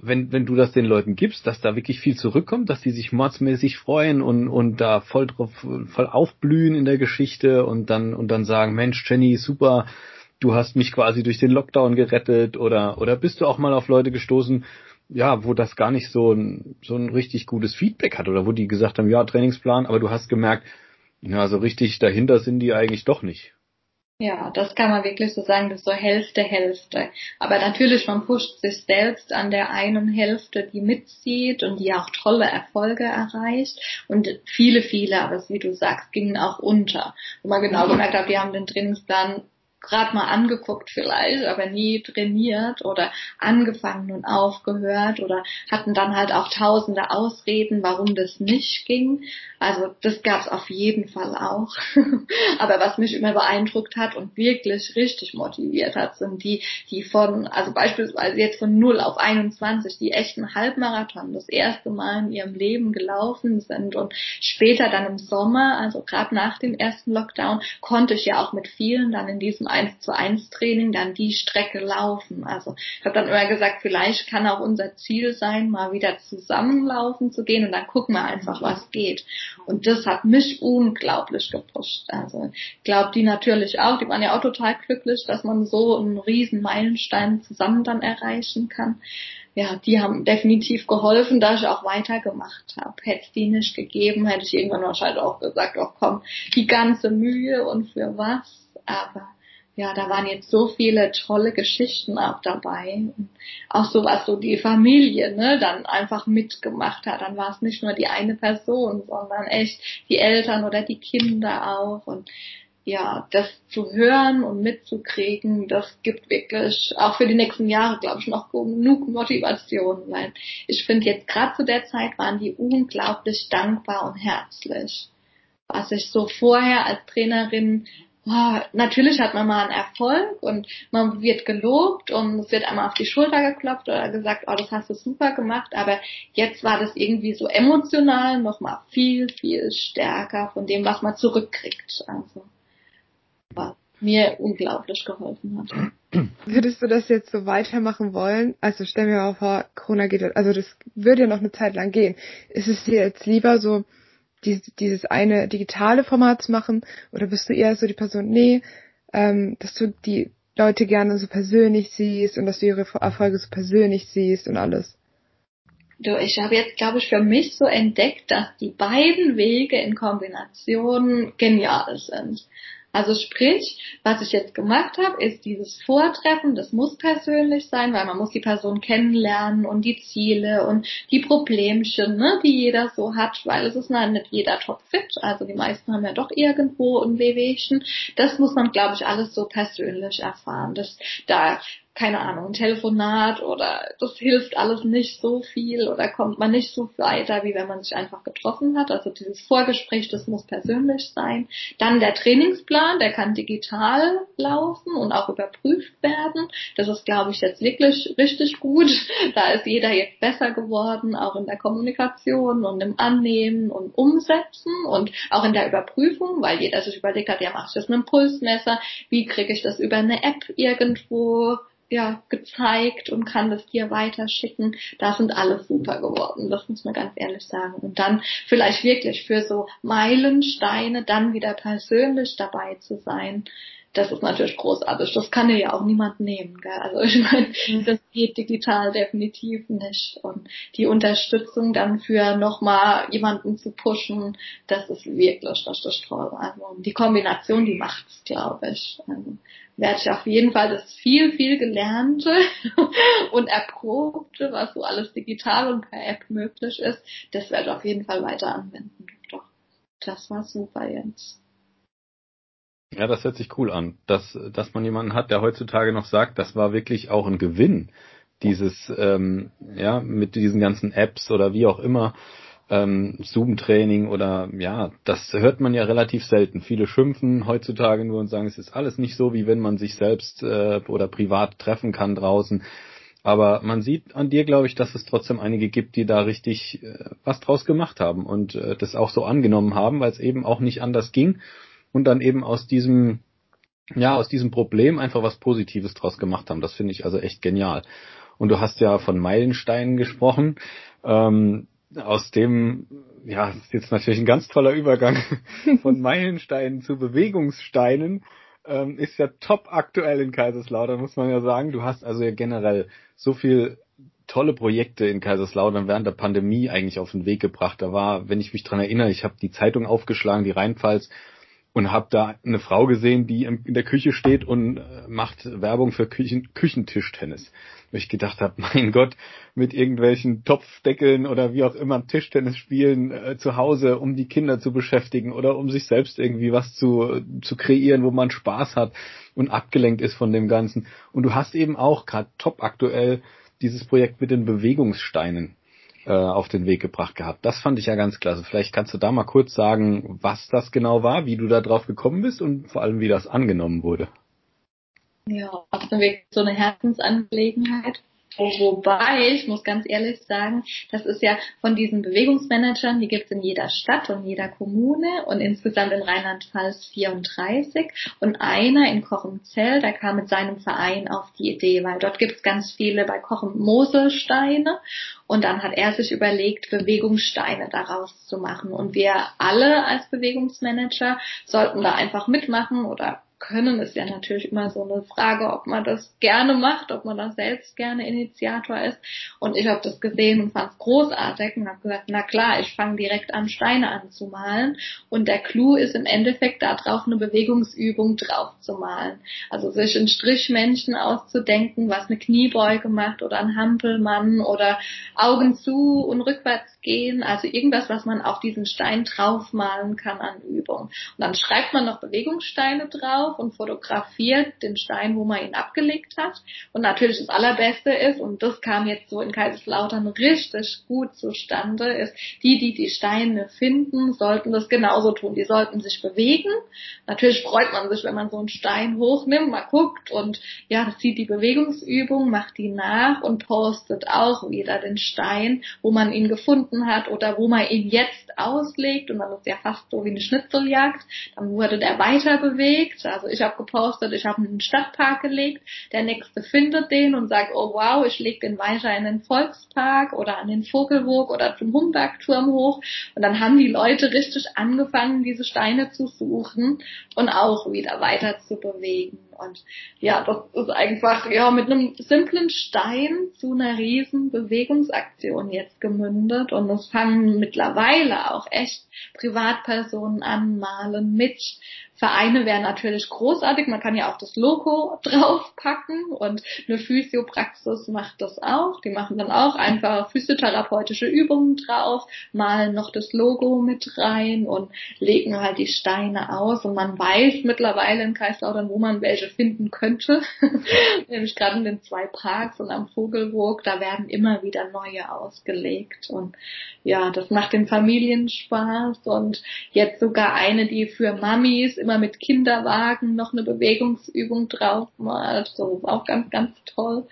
wenn, wenn du das den Leuten gibst, dass da wirklich viel zurückkommt, dass die sich mordsmäßig freuen und, und da voll drauf, voll aufblühen in der Geschichte und dann, und dann sagen, Mensch, Jenny, super, du hast mich quasi durch den Lockdown gerettet oder, oder bist du auch mal auf Leute gestoßen, ja, wo das gar nicht so ein, so ein richtig gutes Feedback hat oder wo die gesagt haben, ja, Trainingsplan, aber du hast gemerkt, ja, so richtig dahinter sind die eigentlich doch nicht. Ja, das kann man wirklich so sagen, das ist so Hälfte, Hälfte. Aber natürlich, man pusht sich selbst an der einen Hälfte, die mitzieht und die auch tolle Erfolge erreicht. Und viele, viele, aber wie du sagst, gingen auch unter. Wo man genau gemerkt hat, die haben den Trainingsplan gerade mal angeguckt vielleicht, aber nie trainiert oder angefangen und aufgehört oder hatten dann halt auch tausende Ausreden, warum das nicht ging. Also das gab es auf jeden Fall auch. aber was mich immer beeindruckt hat und wirklich richtig motiviert hat, sind die, die von, also beispielsweise jetzt von 0 auf 21, die echten Halbmarathon das erste Mal in ihrem Leben gelaufen sind und später dann im Sommer, also gerade nach dem ersten Lockdown, konnte ich ja auch mit vielen dann in diesem 1 zu 1 Training dann die Strecke laufen. Also ich habe dann immer gesagt, vielleicht kann auch unser Ziel sein, mal wieder zusammenlaufen zu gehen und dann gucken wir einfach, was geht. Und das hat mich unglaublich gepusht. Also ich glaube, die natürlich auch, die waren ja auch total glücklich, dass man so einen riesen Meilenstein zusammen dann erreichen kann ja, die haben definitiv geholfen, dass ich auch weitergemacht habe. Hätte es die nicht gegeben, hätte ich irgendwann wahrscheinlich auch gesagt, oh komm, die ganze Mühe und für was. Aber ja, da waren jetzt so viele tolle Geschichten auch dabei. auch so was so die Familie, ne, dann einfach mitgemacht hat. Dann war es nicht nur die eine Person, sondern echt die Eltern oder die Kinder auch. Und ja, das zu hören und mitzukriegen, das gibt wirklich auch für die nächsten Jahre, glaube ich, noch genug Motivation, weil ich finde jetzt gerade zu der Zeit waren die unglaublich dankbar und herzlich. Was ich so vorher als Trainerin natürlich hat man mal einen Erfolg und man wird gelobt und es wird einmal auf die Schulter geklopft oder gesagt, oh, das hast du super gemacht, aber jetzt war das irgendwie so emotional nochmal viel, viel stärker von dem, was man zurückkriegt. Also, was mir unglaublich geholfen hat. Würdest du das jetzt so weitermachen wollen? Also stell mir mal vor, Corona geht, also das würde ja noch eine Zeit lang gehen. Ist es dir jetzt lieber so, dieses, dieses eine digitale Format zu machen? Oder bist du eher so die Person, nee, ähm, dass du die Leute gerne so persönlich siehst und dass du ihre Erfolge so persönlich siehst und alles? Du, ich habe jetzt, glaube ich, für mich so entdeckt, dass die beiden Wege in Kombination genial sind. Also sprich, was ich jetzt gemacht habe, ist dieses Vortreffen, das muss persönlich sein, weil man muss die Person kennenlernen und die Ziele und die Problemchen, ne, die jeder so hat, weil es ist nicht jeder topfit, also die meisten haben ja doch irgendwo ein Wehwehchen. Das muss man, glaube ich, alles so persönlich erfahren. Das, da keine Ahnung, ein Telefonat oder das hilft alles nicht so viel oder kommt man nicht so weiter, wie wenn man sich einfach getroffen hat. Also dieses Vorgespräch, das muss persönlich sein. Dann der Trainingsplan, der kann digital laufen und auch überprüft werden. Das ist, glaube ich, jetzt wirklich richtig gut. Da ist jeder jetzt besser geworden, auch in der Kommunikation und im Annehmen und Umsetzen und auch in der Überprüfung, weil jeder sich überlegt hat, ja, mache ich das mit einem Pulsmesser? Wie kriege ich das über eine App irgendwo ja, gezeigt und kann das dir weiterschicken. Da sind alle super geworden, das muss man ganz ehrlich sagen. Und dann vielleicht wirklich für so Meilensteine dann wieder persönlich dabei zu sein, das ist natürlich großartig. Das kann dir ja auch niemand nehmen. Gell? Also ich meine, mhm. das geht digital definitiv nicht. Und die Unterstützung dann für nochmal jemanden zu pushen, das ist wirklich richtig toll. Also die Kombination, die macht's, glaube ich. Also, werde ich auf jeden Fall das viel, viel Gelernte und Erprobte, was so alles digital und per App möglich ist, das werde ich auf jeden Fall weiter anwenden. Doch, das war super jetzt. Ja, das hört sich cool an, dass, dass man jemanden hat, der heutzutage noch sagt, das war wirklich auch ein Gewinn, dieses, ähm, ja, mit diesen ganzen Apps oder wie auch immer, ähm, Zoom-Training oder ja, das hört man ja relativ selten. Viele schimpfen heutzutage nur und sagen, es ist alles nicht so, wie wenn man sich selbst äh, oder privat treffen kann draußen. Aber man sieht an dir, glaube ich, dass es trotzdem einige gibt, die da richtig äh, was draus gemacht haben und äh, das auch so angenommen haben, weil es eben auch nicht anders ging und dann eben aus diesem ja, aus diesem Problem einfach was Positives draus gemacht haben. Das finde ich also echt genial. Und du hast ja von Meilensteinen gesprochen. Ähm, aus dem, ja, ist jetzt natürlich ein ganz toller Übergang von Meilensteinen zu Bewegungssteinen ähm, ist ja top aktuell in Kaiserslautern, muss man ja sagen. Du hast also ja generell so viel tolle Projekte in Kaiserslautern während der Pandemie eigentlich auf den Weg gebracht. Da war, wenn ich mich dran erinnere, ich habe die Zeitung aufgeschlagen, die Rheinpfalz, und habe da eine Frau gesehen, die in der Küche steht und äh, macht Werbung für Küchen Küchentischtennis. Wo ich gedacht habe, mein Gott, mit irgendwelchen Topfdeckeln oder wie auch immer Tischtennis spielen äh, zu Hause, um die Kinder zu beschäftigen oder um sich selbst irgendwie was zu, zu kreieren, wo man Spaß hat und abgelenkt ist von dem Ganzen. Und du hast eben auch gerade top aktuell dieses Projekt mit den Bewegungssteinen äh, auf den Weg gebracht gehabt. Das fand ich ja ganz klasse. Vielleicht kannst du da mal kurz sagen, was das genau war, wie du da drauf gekommen bist und vor allem, wie das angenommen wurde. Ja, das ist wirklich so eine Herzensangelegenheit. Wobei, ich muss ganz ehrlich sagen, das ist ja von diesen Bewegungsmanagern, die gibt es in jeder Stadt und jeder Kommune und insgesamt in Rheinland-Pfalz 34 und einer in Kochenzell, der kam mit seinem Verein auf die Idee, weil dort gibt es ganz viele bei Kochen Moselsteine und dann hat er sich überlegt, Bewegungssteine daraus zu machen. Und wir alle als Bewegungsmanager sollten da einfach mitmachen oder können, ist ja natürlich immer so eine Frage, ob man das gerne macht, ob man da selbst gerne Initiator ist. Und ich habe das gesehen und fand es großartig und habe gesagt, na klar, ich fange direkt an, Steine anzumalen. Und der Clou ist im Endeffekt darauf eine Bewegungsübung drauf zu malen. Also sich ein Strichmännchen auszudenken, was eine Kniebeuge macht oder ein Hampelmann oder Augen zu und rückwärts gehen. Also irgendwas, was man auf diesen Stein draufmalen kann an Übung. Und dann schreibt man noch Bewegungssteine drauf drauf und fotografiert den Stein, wo man ihn abgelegt hat. Und natürlich das Allerbeste ist, und das kam jetzt so in Kaiserslautern richtig gut zustande, ist, die, die die Steine finden, sollten das genauso tun. Die sollten sich bewegen. Natürlich freut man sich, wenn man so einen Stein hochnimmt, mal guckt und ja, sieht die Bewegungsübung, macht die nach und postet auch wieder den Stein, wo man ihn gefunden hat oder wo man ihn jetzt auslegt. Und dann ist ja fast so wie eine Schnitzeljagd. Dann wurde der weiter bewegt. Also ich habe gepostet, ich habe einen Stadtpark gelegt, der nächste findet den und sagt, oh wow, ich leg den weiter in den Volkspark oder an den Vogelburg oder zum Humbergturm hoch. Und dann haben die Leute richtig angefangen, diese Steine zu suchen und auch wieder weiter zu bewegen. Und ja, das ist einfach ja mit einem simplen Stein zu einer riesen Bewegungsaktion jetzt gemündet. Und es fangen mittlerweile auch echt Privatpersonen an, malen mit Vereine wären natürlich großartig. Man kann ja auch das Logo draufpacken und eine Physiopraxis macht das auch. Die machen dann auch einfach physiotherapeutische Übungen drauf, malen noch das Logo mit rein und legen halt die Steine aus. Und man weiß mittlerweile in Kaiserslautern, wo man welche finden könnte. Nämlich gerade in den zwei Parks und am Vogelburg, da werden immer wieder neue ausgelegt. Und ja, das macht den Familien Spaß und jetzt sogar eine, die für Mamis immer mit Kinderwagen noch eine Bewegungsübung drauf. So ist auch ganz, ganz toll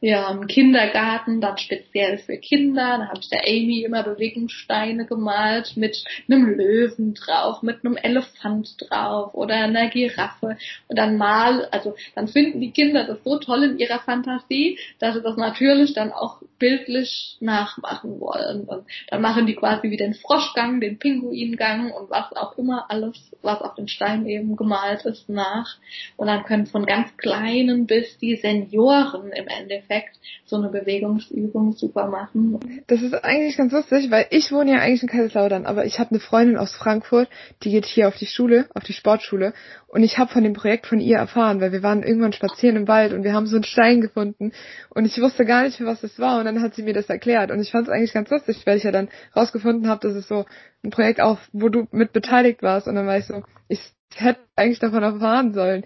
ja, im Kindergarten, dann speziell für Kinder. Da habe ich der Amy immer Bewegungssteine gemalt mit einem Löwen drauf, mit einem Elefant drauf oder einer Giraffe. Und dann mal, also dann finden die Kinder das so toll in ihrer Fantasie, dass sie das natürlich dann auch bildlich nachmachen wollen. Und dann machen die quasi wie den Froschgang, den Pinguingang und was auch immer alles, was auf den Stein eben gemalt ist, nach. Und dann können von ganz kleinen bis die Senioren im Endeffekt Endeffekt so eine Bewegungsübung super machen. Das ist eigentlich ganz lustig, weil ich wohne ja eigentlich in Kaiserslautern, aber ich habe eine Freundin aus Frankfurt, die geht hier auf die Schule, auf die Sportschule. Und ich habe von dem Projekt von ihr erfahren, weil wir waren irgendwann spazieren im Wald und wir haben so einen Stein gefunden. Und ich wusste gar nicht, für was das war. Und dann hat sie mir das erklärt. Und ich fand es eigentlich ganz lustig, weil ich ja dann rausgefunden habe, dass es so ein Projekt auch, wo du mit beteiligt warst. Und dann war ich so, ich hätte eigentlich davon erfahren sollen.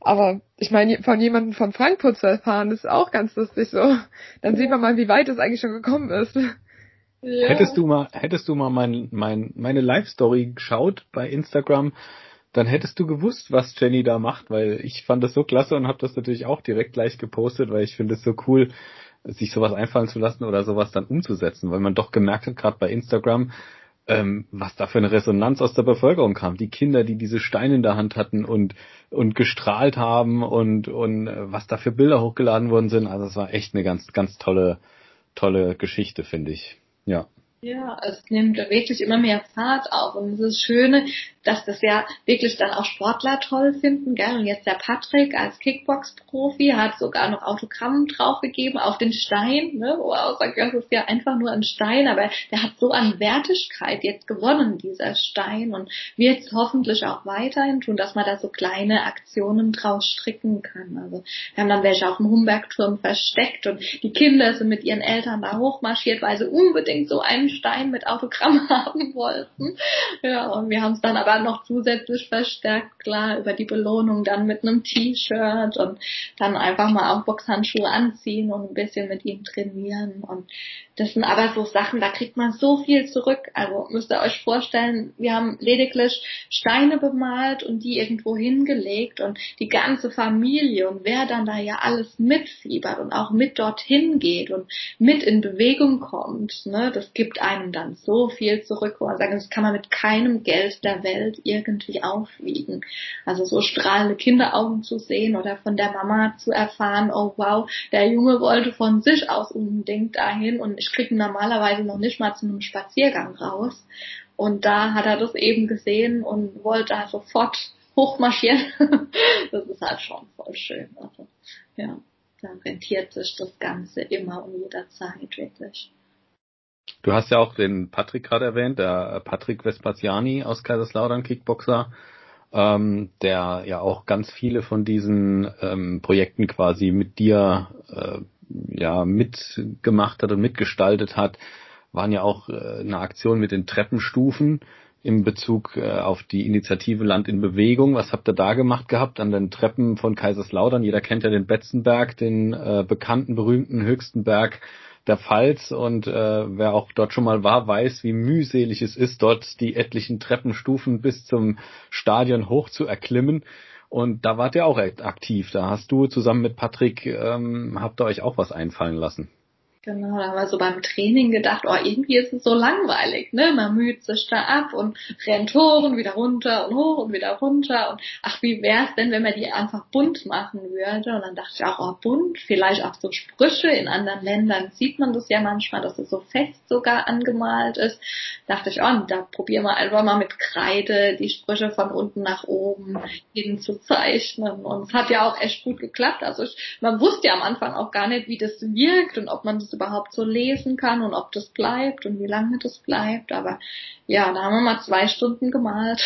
Aber ich meine, von jemandem von Frankfurt zu erfahren, ist auch ganz lustig so. Dann sieht man mal, wie weit es eigentlich schon gekommen ist. Ja. Hättest du mal, hättest du mal mein, mein, meine Live-Story geschaut bei Instagram, dann hättest du gewusst, was Jenny da macht, weil ich fand das so klasse und habe das natürlich auch direkt gleich gepostet, weil ich finde es so cool, sich sowas einfallen zu lassen oder sowas dann umzusetzen, weil man doch gemerkt hat, gerade bei Instagram, ähm, was da für eine Resonanz aus der Bevölkerung kam. Die Kinder, die diese Steine in der Hand hatten und und gestrahlt haben und und äh, was da für Bilder hochgeladen worden sind. Also es war echt eine ganz ganz tolle tolle Geschichte, finde ich. Ja. Ja, es nimmt wirklich immer mehr Fahrt auf und es ist Schöne, dass das ja wirklich dann auch Sportler toll finden, gell? Und jetzt der Patrick als Kickbox-Profi hat sogar noch Autogramm draufgegeben auf den Stein, ne? Wo er auch sagt, das ist ja einfach nur ein Stein, aber der hat so an Wertigkeit jetzt gewonnen, dieser Stein und wird es hoffentlich auch weiterhin tun, dass man da so kleine Aktionen draus stricken kann. Also wir haben dann welche auf dem Humbergturm versteckt und die Kinder sind mit ihren Eltern da hochmarschiert, weil sie unbedingt so einen Stein mit Autogramm haben wollten. Ja, und wir haben es dann aber noch zusätzlich verstärkt, klar, über die Belohnung dann mit einem T-Shirt und dann einfach mal auch Boxhandschuhe anziehen und ein bisschen mit ihm trainieren und das sind aber so Sachen, da kriegt man so viel zurück. Also müsst ihr euch vorstellen, wir haben lediglich Steine bemalt und die irgendwo hingelegt und die ganze Familie und wer dann da ja alles mitfiebert und auch mit dorthin geht und mit in Bewegung kommt, ne, das gibt einem dann so viel zurück. Und sagen, das kann man mit keinem Geld der Welt irgendwie aufwiegen. Also so strahlende Kinderaugen zu sehen oder von der Mama zu erfahren, oh wow, der Junge wollte von sich aus unbedingt dahin und ich kriege ihn normalerweise noch nicht mal zu einem Spaziergang raus. Und da hat er das eben gesehen und wollte sofort hochmarschieren. das ist halt schon voll schön. Also, ja, da rentiert sich das Ganze immer und jederzeit wirklich. Du hast ja auch den Patrick gerade erwähnt, der Patrick Vespasiani aus Kaiserslautern, Kickboxer, ähm, der ja auch ganz viele von diesen ähm, Projekten quasi mit dir äh, ja mitgemacht hat und mitgestaltet hat, waren ja auch äh, eine Aktion mit den Treppenstufen im Bezug äh, auf die Initiative Land in Bewegung. Was habt ihr da gemacht gehabt an den Treppen von Kaiserslautern? Jeder kennt ja den Betzenberg, den äh, bekannten, berühmten höchsten Berg der Pfalz und äh, wer auch dort schon mal war, weiß, wie mühselig es ist, dort die etlichen Treppenstufen bis zum Stadion hoch zu erklimmen. Und da wart ihr auch aktiv. Da hast du zusammen mit Patrick, ähm, habt ihr euch auch was einfallen lassen. Genau, da haben wir so beim Training gedacht, oh, irgendwie ist es so langweilig, ne? Man müht sich da ab und rennt hoch und wieder runter und hoch und wieder runter und ach, wie wär's denn, wenn man die einfach bunt machen würde? Und dann dachte ich auch, oh, bunt, vielleicht auch so Sprüche. In anderen Ländern sieht man das ja manchmal, dass es so fest sogar angemalt ist. dachte ich, oh, da probieren wir einfach mal mit Kreide die Sprüche von unten nach oben hin zu zeichnen. Und es hat ja auch echt gut geklappt. Also ich, man wusste ja am Anfang auch gar nicht, wie das wirkt und ob man das das überhaupt so lesen kann und ob das bleibt und wie lange das bleibt. Aber ja, da haben wir mal zwei Stunden gemalt.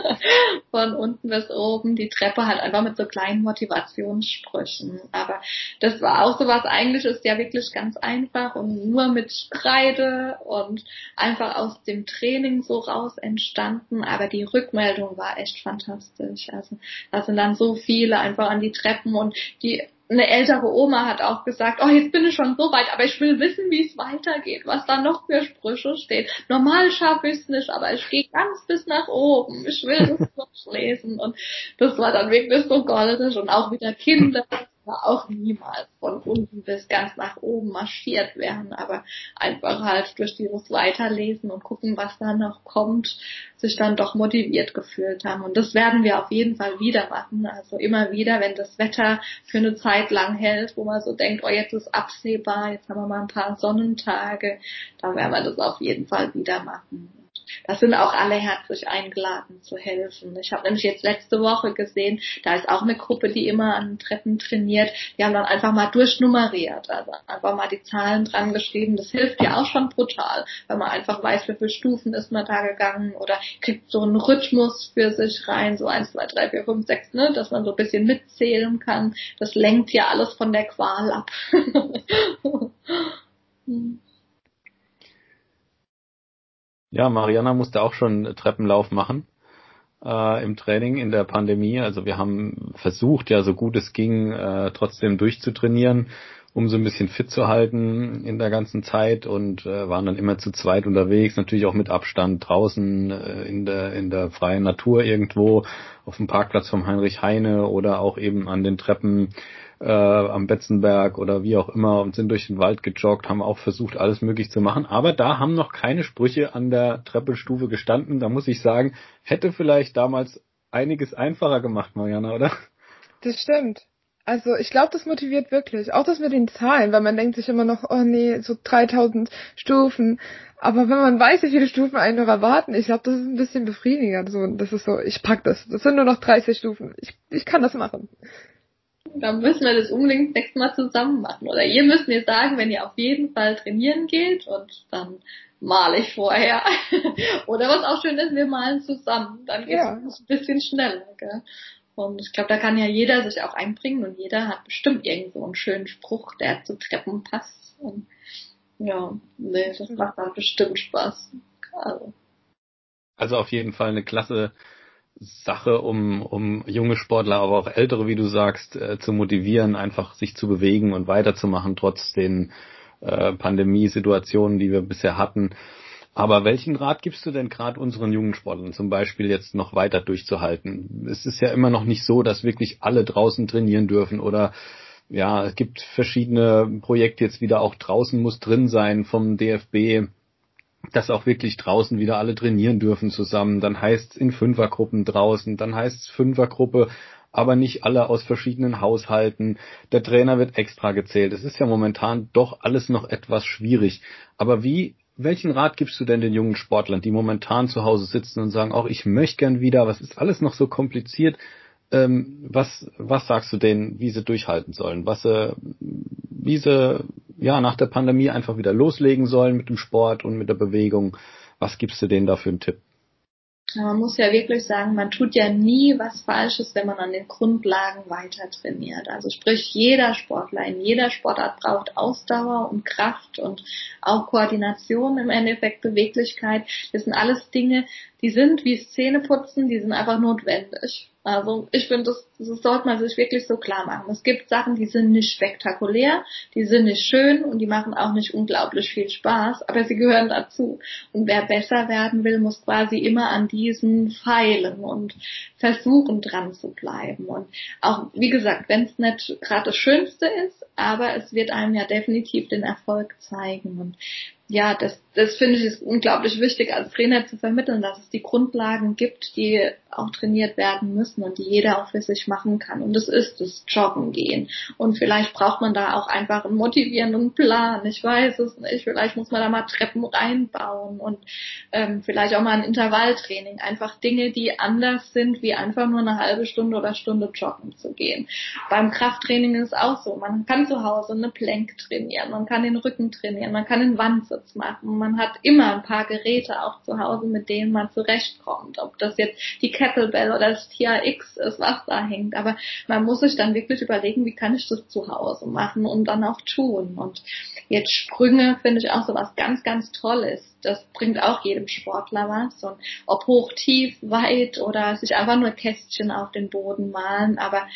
Von unten bis oben. Die Treppe halt einfach mit so kleinen Motivationssprüchen. Aber das war auch sowas, eigentlich ist ja wirklich ganz einfach und nur mit Kreide und einfach aus dem Training so raus entstanden. Aber die Rückmeldung war echt fantastisch. Also da sind dann so viele einfach an die Treppen und die eine ältere Oma hat auch gesagt, oh, jetzt bin ich schon so weit, aber ich will wissen, wie es weitergeht, was da noch für Sprüche steht. Normal schaffe ich es nicht, aber ich gehe ganz bis nach oben. Ich will das durchlesen. Und das war dann wirklich so goldig und auch wieder Kinder auch niemals von unten bis ganz nach oben marschiert werden, aber einfach halt durch dieses Weiterlesen und gucken, was da noch kommt, sich dann doch motiviert gefühlt haben. Und das werden wir auf jeden Fall wieder machen. Also immer wieder, wenn das Wetter für eine Zeit lang hält, wo man so denkt, oh, jetzt ist absehbar, jetzt haben wir mal ein paar Sonnentage, dann werden wir das auf jeden Fall wieder machen. Das sind auch alle herzlich eingeladen zu helfen. Ich habe nämlich jetzt letzte Woche gesehen, da ist auch eine Gruppe, die immer an Treppen trainiert. Die haben dann einfach mal durchnummeriert, also einfach mal die Zahlen dran geschrieben. Das hilft ja auch schon brutal, wenn man einfach weiß, wie viele Stufen ist man da gegangen oder kriegt so einen Rhythmus für sich rein, so eins, zwei, drei, vier, fünf, sechs, ne, dass man so ein bisschen mitzählen kann. Das lenkt ja alles von der Qual ab. hm. Ja, Mariana musste auch schon Treppenlauf machen äh, im Training in der Pandemie. Also wir haben versucht, ja so gut es ging, äh, trotzdem durchzutrainieren, um so ein bisschen fit zu halten in der ganzen Zeit und äh, waren dann immer zu zweit unterwegs, natürlich auch mit Abstand draußen äh, in der in der freien Natur irgendwo auf dem Parkplatz vom Heinrich Heine oder auch eben an den Treppen äh, am Betzenberg oder wie auch immer und sind durch den Wald gejoggt, haben auch versucht, alles möglich zu machen. Aber da haben noch keine Sprüche an der Treppenstufe gestanden. Da muss ich sagen, hätte vielleicht damals einiges einfacher gemacht, Mariana, oder? Das stimmt. Also ich glaube, das motiviert wirklich. Auch das mit den Zahlen, weil man denkt sich immer noch, oh nee, so 3000 Stufen. Aber wenn man weiß, wie viele Stufen einen noch erwarten, ich glaube, das ist ein bisschen befriedigend. So, das ist so, ich pack das. Das sind nur noch 30 Stufen. Ich, ich kann das machen. Dann müssen wir das unbedingt nächstes Mal zusammen machen. Oder ihr müsst mir sagen, wenn ihr auf jeden Fall trainieren geht und dann male ich vorher. Oder was auch schön ist, wir malen zusammen. Dann geht es ja. ein bisschen schneller. Gell? Und ich glaube, da kann ja jeder sich auch einbringen und jeder hat bestimmt irgendwo einen schönen Spruch, der zu Treppen passt. Und ja, nee, das macht dann bestimmt Spaß. Also. also auf jeden Fall eine klasse Sache, um, um junge Sportler, aber auch ältere, wie du sagst, äh, zu motivieren, einfach sich zu bewegen und weiterzumachen, trotz den äh, Pandemiesituationen, die wir bisher hatten. Aber welchen Rat gibst du denn gerade unseren jungen Sportlern zum Beispiel jetzt noch weiter durchzuhalten? Es ist ja immer noch nicht so, dass wirklich alle draußen trainieren dürfen oder ja, es gibt verschiedene Projekte jetzt wieder auch draußen muss drin sein vom DFB, dass auch wirklich draußen wieder alle trainieren dürfen zusammen. Dann heißt es in Fünfergruppen draußen, dann heißt es Fünfergruppe, aber nicht alle aus verschiedenen Haushalten. Der Trainer wird extra gezählt. Es ist ja momentan doch alles noch etwas schwierig. Aber wie welchen Rat gibst du denn den jungen Sportlern, die momentan zu Hause sitzen und sagen, auch ich möchte gern wieder, was ist alles noch so kompliziert? Ähm, was, was sagst du denen, wie sie durchhalten sollen? Was sie, wie sie ja nach der Pandemie einfach wieder loslegen sollen mit dem Sport und mit der Bewegung? Was gibst du denen da für einen Tipp? Man muss ja wirklich sagen, man tut ja nie was Falsches, wenn man an den Grundlagen weiter trainiert. Also sprich, jeder Sportler in jeder Sportart braucht Ausdauer und Kraft und auch Koordination im Endeffekt, Beweglichkeit. Das sind alles Dinge, die sind wie Zähneputzen, die sind einfach notwendig. Also ich finde, das, das sollte man sich wirklich so klar machen. Es gibt Sachen, die sind nicht spektakulär, die sind nicht schön und die machen auch nicht unglaublich viel Spaß, aber sie gehören dazu. Und wer besser werden will, muss quasi immer an diesen feilen und versuchen dran zu bleiben. Und auch, wie gesagt, wenn es nicht gerade das Schönste ist, aber es wird einem ja definitiv den Erfolg zeigen. Und ja, das, das finde ich ist unglaublich wichtig als Trainer zu vermitteln, dass es die Grundlagen gibt, die auch trainiert werden müssen und die jeder auch für sich machen kann. Und das ist das Joggen gehen. Und vielleicht braucht man da auch einfach einen motivierenden Plan. Ich weiß es nicht. Vielleicht muss man da mal Treppen reinbauen und ähm, vielleicht auch mal ein Intervalltraining. Einfach Dinge, die anders sind, wie einfach nur eine halbe Stunde oder Stunde joggen zu gehen. Beim Krafttraining ist es auch so. Man kann zu Hause eine Plank trainieren, man kann den Rücken trainieren, man kann den Wandsitz machen. Man hat immer ein paar Geräte auch zu Hause, mit denen man zurechtkommt. Ob das jetzt die Kettlebell oder das TRX ist, was da hängt. Aber man muss sich dann wirklich überlegen, wie kann ich das zu Hause machen und dann auch tun. Und jetzt Sprünge finde ich auch so was ganz, ganz Tolles. Das bringt auch jedem Sportler was. Und ob hoch, tief, weit oder sich einfach nur Kästchen auf den Boden malen. Aber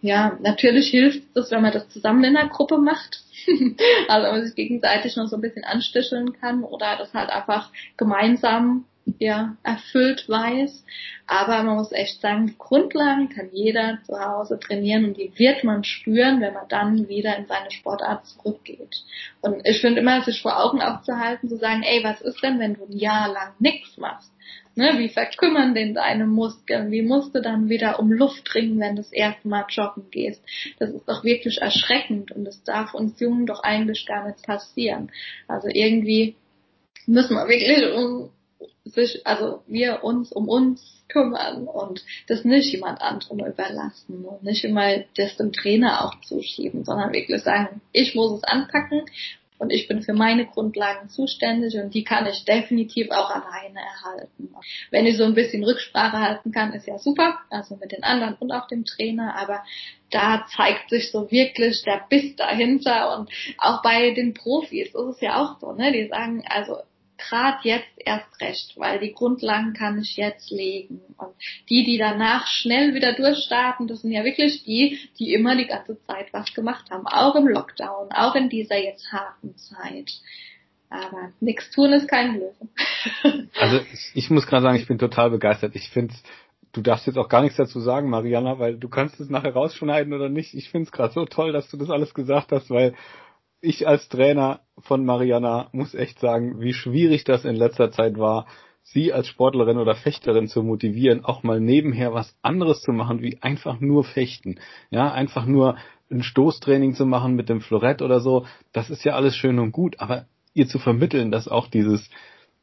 ja, natürlich hilft es, wenn man das zusammen in einer Gruppe macht. also wenn man sich gegenseitig noch so ein bisschen ansticheln kann oder das halt einfach gemeinsam ja, erfüllt weiß. Aber man muss echt sagen, die Grundlagen kann jeder zu Hause trainieren und die wird man spüren, wenn man dann wieder in seine Sportart zurückgeht. Und ich finde immer, sich vor Augen aufzuhalten, zu sagen, ey, was ist denn, wenn du ein Jahr lang nichts machst? Ne, wie verkümmern denn deine Muskeln? Wie musst du dann wieder um Luft ringen, wenn du das erste Mal joggen gehst? Das ist doch wirklich erschreckend und das darf uns Jungen doch eigentlich gar nicht passieren. Also irgendwie müssen wir wirklich um sich, also wir uns um uns kümmern und das nicht jemand anderem überlassen und nicht immer das dem Trainer auch zuschieben, sondern wirklich sagen, ich muss es anpacken und ich bin für meine Grundlagen zuständig und die kann ich definitiv auch alleine erhalten. Wenn ich so ein bisschen Rücksprache halten kann, ist ja super, also mit den anderen und auch dem Trainer, aber da zeigt sich so wirklich der Biss dahinter und auch bei den Profis ist es ja auch so, ne? Die sagen, also gerade jetzt erst recht, weil die Grundlagen kann ich jetzt legen. Und die, die danach schnell wieder durchstarten, das sind ja wirklich die, die immer die ganze Zeit was gemacht haben, auch im Lockdown, auch in dieser jetzt harten Zeit. Aber nichts tun ist kein Lösung. also ich, ich muss gerade sagen, ich bin total begeistert. Ich finde du darfst jetzt auch gar nichts dazu sagen, Mariana, weil du kannst es nachher rausschneiden oder nicht. Ich finde es gerade so toll, dass du das alles gesagt hast, weil ich als Trainer von Mariana muss echt sagen, wie schwierig das in letzter Zeit war, sie als Sportlerin oder Fechterin zu motivieren, auch mal nebenher was anderes zu machen, wie einfach nur fechten. Ja, einfach nur ein Stoßtraining zu machen mit dem Florett oder so. Das ist ja alles schön und gut, aber ihr zu vermitteln, dass auch dieses,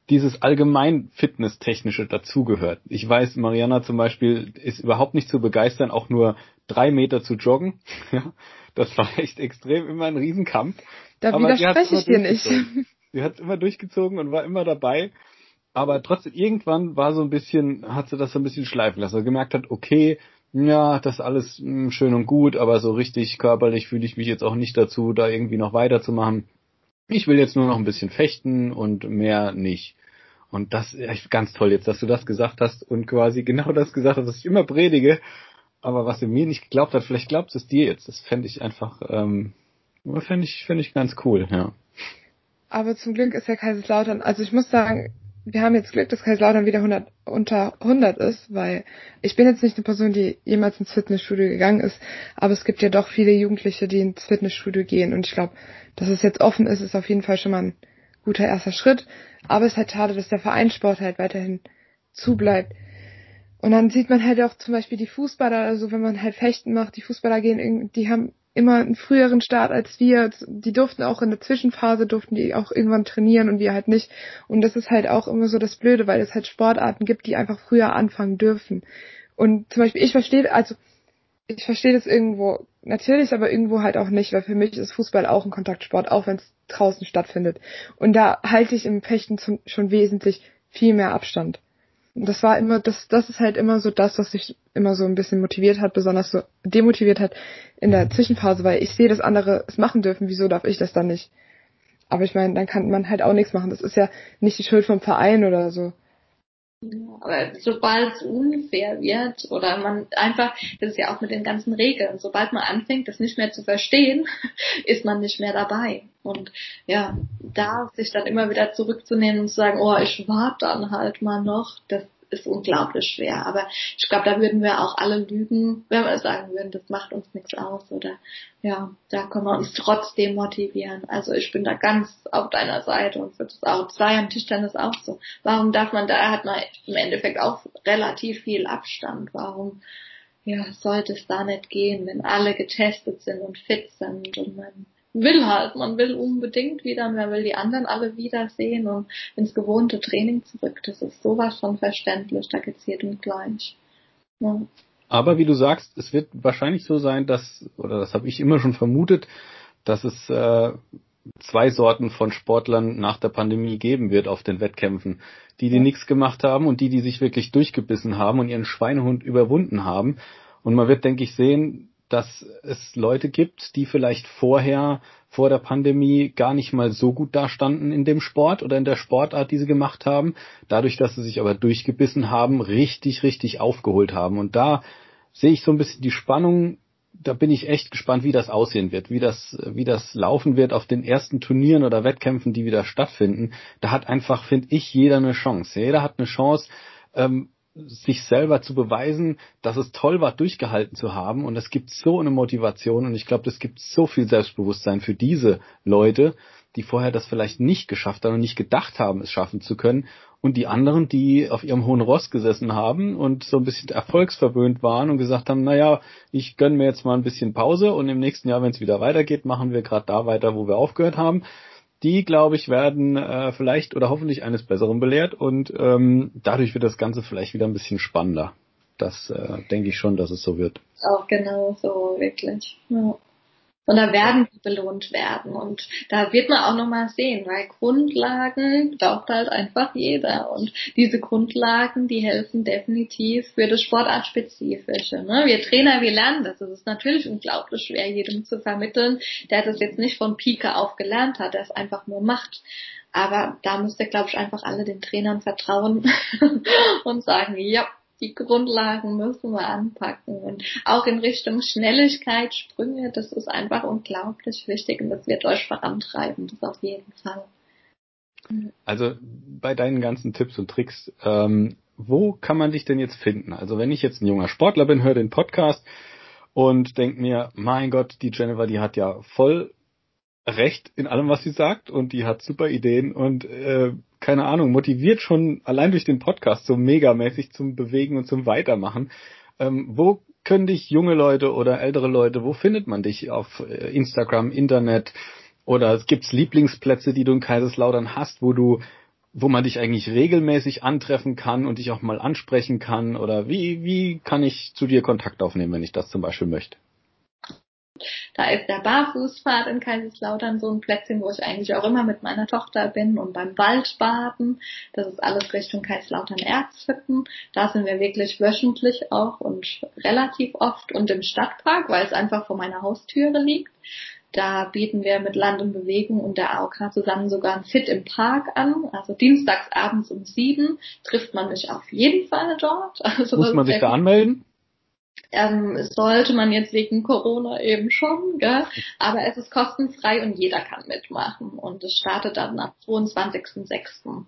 dieses allgemein Fitnesstechnische dazugehört. Ich weiß, Mariana zum Beispiel ist überhaupt nicht zu begeistern, auch nur drei Meter zu joggen. Ja, das war echt extrem immer ein Riesenkampf. Da aber widerspreche ich dir nicht. Sie hat immer durchgezogen und war immer dabei. Aber trotzdem, irgendwann war so ein bisschen, hat sie das so ein bisschen schleifen lassen. Gemerkt hat, okay, ja, das alles mh, hm, schön und gut, aber so richtig körperlich fühle ich mich jetzt auch nicht dazu, da irgendwie noch weiterzumachen. Ich will jetzt nur noch ein bisschen fechten und mehr nicht. Und das ist ganz toll jetzt, dass du das gesagt hast und quasi genau das gesagt hast, was ich immer predige, aber was er mir nicht geglaubt hat, vielleicht glaubt es dir jetzt. Das fände ich einfach, ähm, fände ich, fände ich ganz cool, ja. Aber zum Glück ist ja Kaiserslautern, also ich muss sagen, wir haben jetzt Glück, dass Kaiserslautern wieder 100, unter 100 ist, weil ich bin jetzt nicht eine Person, die jemals ins Fitnessstudio gegangen ist, aber es gibt ja doch viele Jugendliche, die ins Fitnessstudio gehen und ich glaube, dass es jetzt offen ist, ist auf jeden Fall schon mal ein guter erster Schritt. Aber es ist halt schade, dass der Vereinssport halt weiterhin zubleibt. Und dann sieht man halt auch zum Beispiel die Fußballer, also wenn man halt Fechten macht, die Fußballer gehen, die haben immer einen früheren Start als wir. Die durften auch in der Zwischenphase, durften die auch irgendwann trainieren und wir halt nicht. Und das ist halt auch immer so das Blöde, weil es halt Sportarten gibt, die einfach früher anfangen dürfen. Und zum Beispiel, ich verstehe, also ich verstehe das irgendwo natürlich, aber irgendwo halt auch nicht, weil für mich ist Fußball auch ein Kontaktsport, auch wenn es draußen stattfindet. Und da halte ich im Fechten zum, schon wesentlich viel mehr Abstand. Das war immer, das, das ist halt immer so das, was sich immer so ein bisschen motiviert hat, besonders so demotiviert hat in der Zwischenphase, weil ich sehe, dass andere es machen dürfen, wieso darf ich das dann nicht? Aber ich meine, dann kann man halt auch nichts machen. Das ist ja nicht die Schuld vom Verein oder so. Aber sobald es unfair wird oder man einfach, das ist ja auch mit den ganzen Regeln, sobald man anfängt, das nicht mehr zu verstehen, ist man nicht mehr dabei. Und ja, da sich dann immer wieder zurückzunehmen und zu sagen, oh, ich warte dann halt mal noch, das ist unglaublich schwer. Aber ich glaube, da würden wir auch alle lügen, wenn wir sagen würden, das macht uns nichts aus oder ja, da können wir uns trotzdem motivieren. Also ich bin da ganz auf deiner Seite und würde es auch, das war ja im Tischtennis auch so. Warum darf man, da hat man im Endeffekt auch relativ viel Abstand. Warum ja, sollte es da nicht gehen, wenn alle getestet sind und fit sind und man will halt, man will unbedingt wieder, man will die anderen alle wiedersehen und ins gewohnte Training zurück. Das ist sowas von verständlich, da geht's jedem gleich. Ja. Aber wie du sagst, es wird wahrscheinlich so sein, dass, oder das habe ich immer schon vermutet, dass es äh, zwei Sorten von Sportlern nach der Pandemie geben wird auf den Wettkämpfen. Die, die nichts gemacht haben und die, die sich wirklich durchgebissen haben und ihren Schweinehund überwunden haben. Und man wird, denke ich, sehen, dass es Leute gibt, die vielleicht vorher, vor der Pandemie, gar nicht mal so gut dastanden in dem Sport oder in der Sportart, die sie gemacht haben, dadurch, dass sie sich aber durchgebissen haben, richtig, richtig aufgeholt haben. Und da sehe ich so ein bisschen die Spannung, da bin ich echt gespannt, wie das aussehen wird, wie das, wie das laufen wird auf den ersten Turnieren oder Wettkämpfen, die wieder stattfinden. Da hat einfach, finde ich, jeder eine Chance. Jeder hat eine Chance, ähm, sich selber zu beweisen, dass es toll war, durchgehalten zu haben. Und es gibt so eine Motivation und ich glaube, es gibt so viel Selbstbewusstsein für diese Leute, die vorher das vielleicht nicht geschafft haben und nicht gedacht haben, es schaffen zu können. Und die anderen, die auf ihrem hohen Ross gesessen haben und so ein bisschen erfolgsverwöhnt waren und gesagt haben, naja, ich gönne mir jetzt mal ein bisschen Pause und im nächsten Jahr, wenn es wieder weitergeht, machen wir gerade da weiter, wo wir aufgehört haben die, glaube ich, werden äh, vielleicht oder hoffentlich eines Besseren belehrt und ähm, dadurch wird das Ganze vielleicht wieder ein bisschen spannender. Das äh, denke ich schon, dass es so wird. Auch genau so, wirklich. Ja. Und da werden die belohnt werden. Und da wird man auch nochmal sehen, weil Grundlagen braucht halt einfach jeder. Und diese Grundlagen, die helfen definitiv für das Sportartspezifische. Ne? Wir Trainer, wir lernen das. Es ist natürlich unglaublich schwer, jedem zu vermitteln, der das jetzt nicht von Pike auf gelernt hat, der es einfach nur macht. Aber da müsst ihr, glaube ich, einfach alle den Trainern vertrauen und sagen, ja, die Grundlagen müssen wir anpacken. Und auch in Richtung Schnelligkeit, Sprünge, das ist einfach unglaublich wichtig und das wird euch vorantreiben, das auf jeden Fall. Also bei deinen ganzen Tipps und Tricks, ähm, wo kann man dich denn jetzt finden? Also wenn ich jetzt ein junger Sportler bin, höre den Podcast und denke mir, mein Gott, die Jennifer, die hat ja voll recht in allem, was sie sagt und die hat super Ideen und äh, keine Ahnung, motiviert schon allein durch den Podcast so megamäßig zum Bewegen und zum Weitermachen. Ähm, wo können dich junge Leute oder ältere Leute, wo findet man dich auf äh, Instagram, Internet oder gibt's Lieblingsplätze, die du in Kaiserslautern hast, wo du wo man dich eigentlich regelmäßig antreffen kann und dich auch mal ansprechen kann? Oder wie, wie kann ich zu dir Kontakt aufnehmen, wenn ich das zum Beispiel möchte? Da ist der Barfußpfad in Kaiserslautern so ein Plätzchen, wo ich eigentlich auch immer mit meiner Tochter bin und beim Waldbaden. Das ist alles Richtung Kaiserslautern Erzhütten. Da sind wir wirklich wöchentlich auch und relativ oft und im Stadtpark, weil es einfach vor meiner Haustüre liegt. Da bieten wir mit Land und Bewegung und der AOK zusammen sogar ein Fit im Park an. Also dienstags abends um sieben trifft man mich auf jeden Fall dort. Also Muss man sich da anmelden? Ähm, sollte man jetzt wegen Corona eben schon, gell? aber es ist kostenfrei und jeder kann mitmachen und es startet dann am 22.06.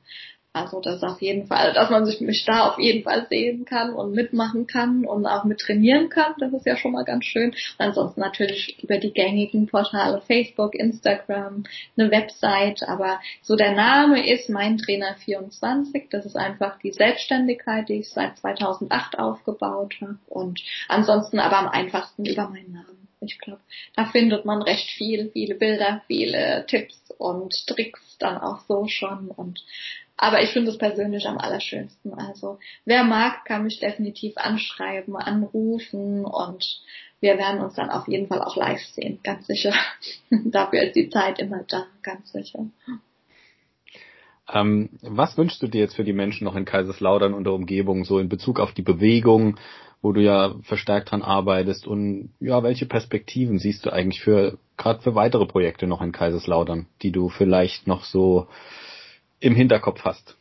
Also das auf jeden Fall, dass man sich mich da auf jeden Fall sehen kann und mitmachen kann und auch mit trainieren kann. Das ist ja schon mal ganz schön. Und ansonsten natürlich über die gängigen Portale Facebook, Instagram, eine Website. Aber so der Name ist mein Trainer 24. Das ist einfach die Selbstständigkeit, die ich seit 2008 aufgebaut habe. Und ansonsten aber am einfachsten über meinen Namen. Ich glaube, da findet man recht viel, viele Bilder, viele Tipps und Tricks dann auch so schon und aber ich finde es persönlich am allerschönsten. Also wer mag, kann mich definitiv anschreiben, anrufen und wir werden uns dann auf jeden Fall auch live sehen, ganz sicher. Dafür ist die Zeit immer da, ganz sicher. Ähm, was wünschst du dir jetzt für die Menschen noch in Kaiserslautern und der Umgebung, so in Bezug auf die Bewegung, wo du ja verstärkt dran arbeitest und ja, welche Perspektiven siehst du eigentlich für gerade für weitere Projekte noch in Kaiserslautern, die du vielleicht noch so im Hinterkopf hast?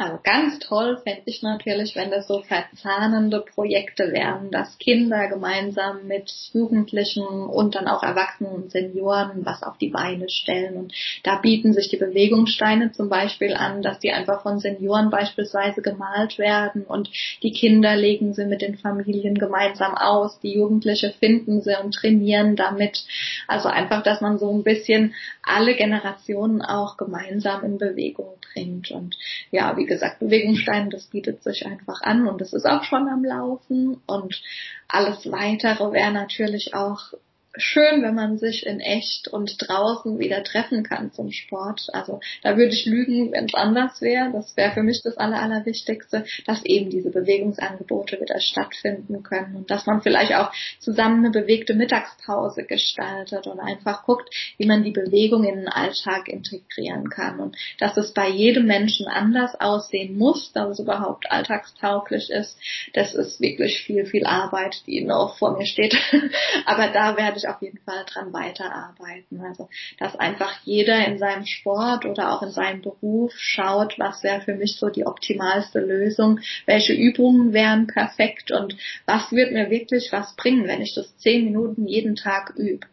Also ganz toll fände ich natürlich, wenn das so verzahnende Projekte wären, dass Kinder gemeinsam mit Jugendlichen und dann auch Erwachsenen und Senioren was auf die Beine stellen. Und da bieten sich die Bewegungssteine zum Beispiel an, dass die einfach von Senioren beispielsweise gemalt werden und die Kinder legen sie mit den Familien gemeinsam aus, die Jugendliche finden sie und trainieren damit. Also einfach, dass man so ein bisschen alle Generationen auch gemeinsam in Bewegung bringt. Und ja, wie gesagt, Bewegungsstein, das bietet sich einfach an und es ist auch schon am Laufen und alles weitere wäre natürlich auch schön, wenn man sich in echt und draußen wieder treffen kann zum Sport. Also da würde ich lügen, wenn es anders wäre. Das wäre für mich das Aller, Allerwichtigste, dass eben diese Bewegungsangebote wieder stattfinden können und dass man vielleicht auch zusammen eine bewegte Mittagspause gestaltet und einfach guckt, wie man die Bewegung in den Alltag integrieren kann und dass es bei jedem Menschen anders aussehen muss, dass es überhaupt alltagstauglich ist. Das ist wirklich viel, viel Arbeit, die noch vor mir steht. Aber da werde ich auf jeden Fall dran weiterarbeiten. Also, dass einfach jeder in seinem Sport oder auch in seinem Beruf schaut, was wäre für mich so die optimalste Lösung, welche Übungen wären perfekt und was wird mir wirklich was bringen, wenn ich das zehn Minuten jeden Tag übe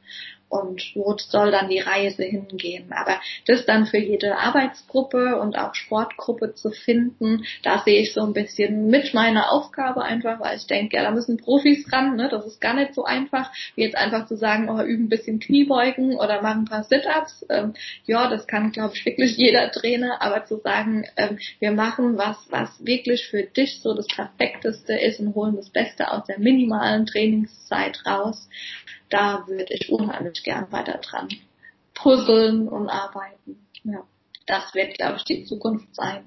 und wo soll dann die Reise hingehen. Aber das dann für jede Arbeitsgruppe und auch Sportgruppe zu finden, da sehe ich so ein bisschen mit meiner Aufgabe einfach, weil ich denke, ja, da müssen Profis ran, ne? das ist gar nicht so einfach, wie jetzt einfach zu sagen, oh, üben ein bisschen Kniebeugen oder machen ein paar Sit-Ups. Ähm, ja, das kann, glaube ich, wirklich jeder Trainer, aber zu sagen, ähm, wir machen was, was wirklich für dich so das Perfekteste ist und holen das Beste aus der minimalen Trainingszeit raus, da würde ich unheimlich gern weiter dran puzzeln und arbeiten. Ja, das wird, glaube ich, die Zukunft sein,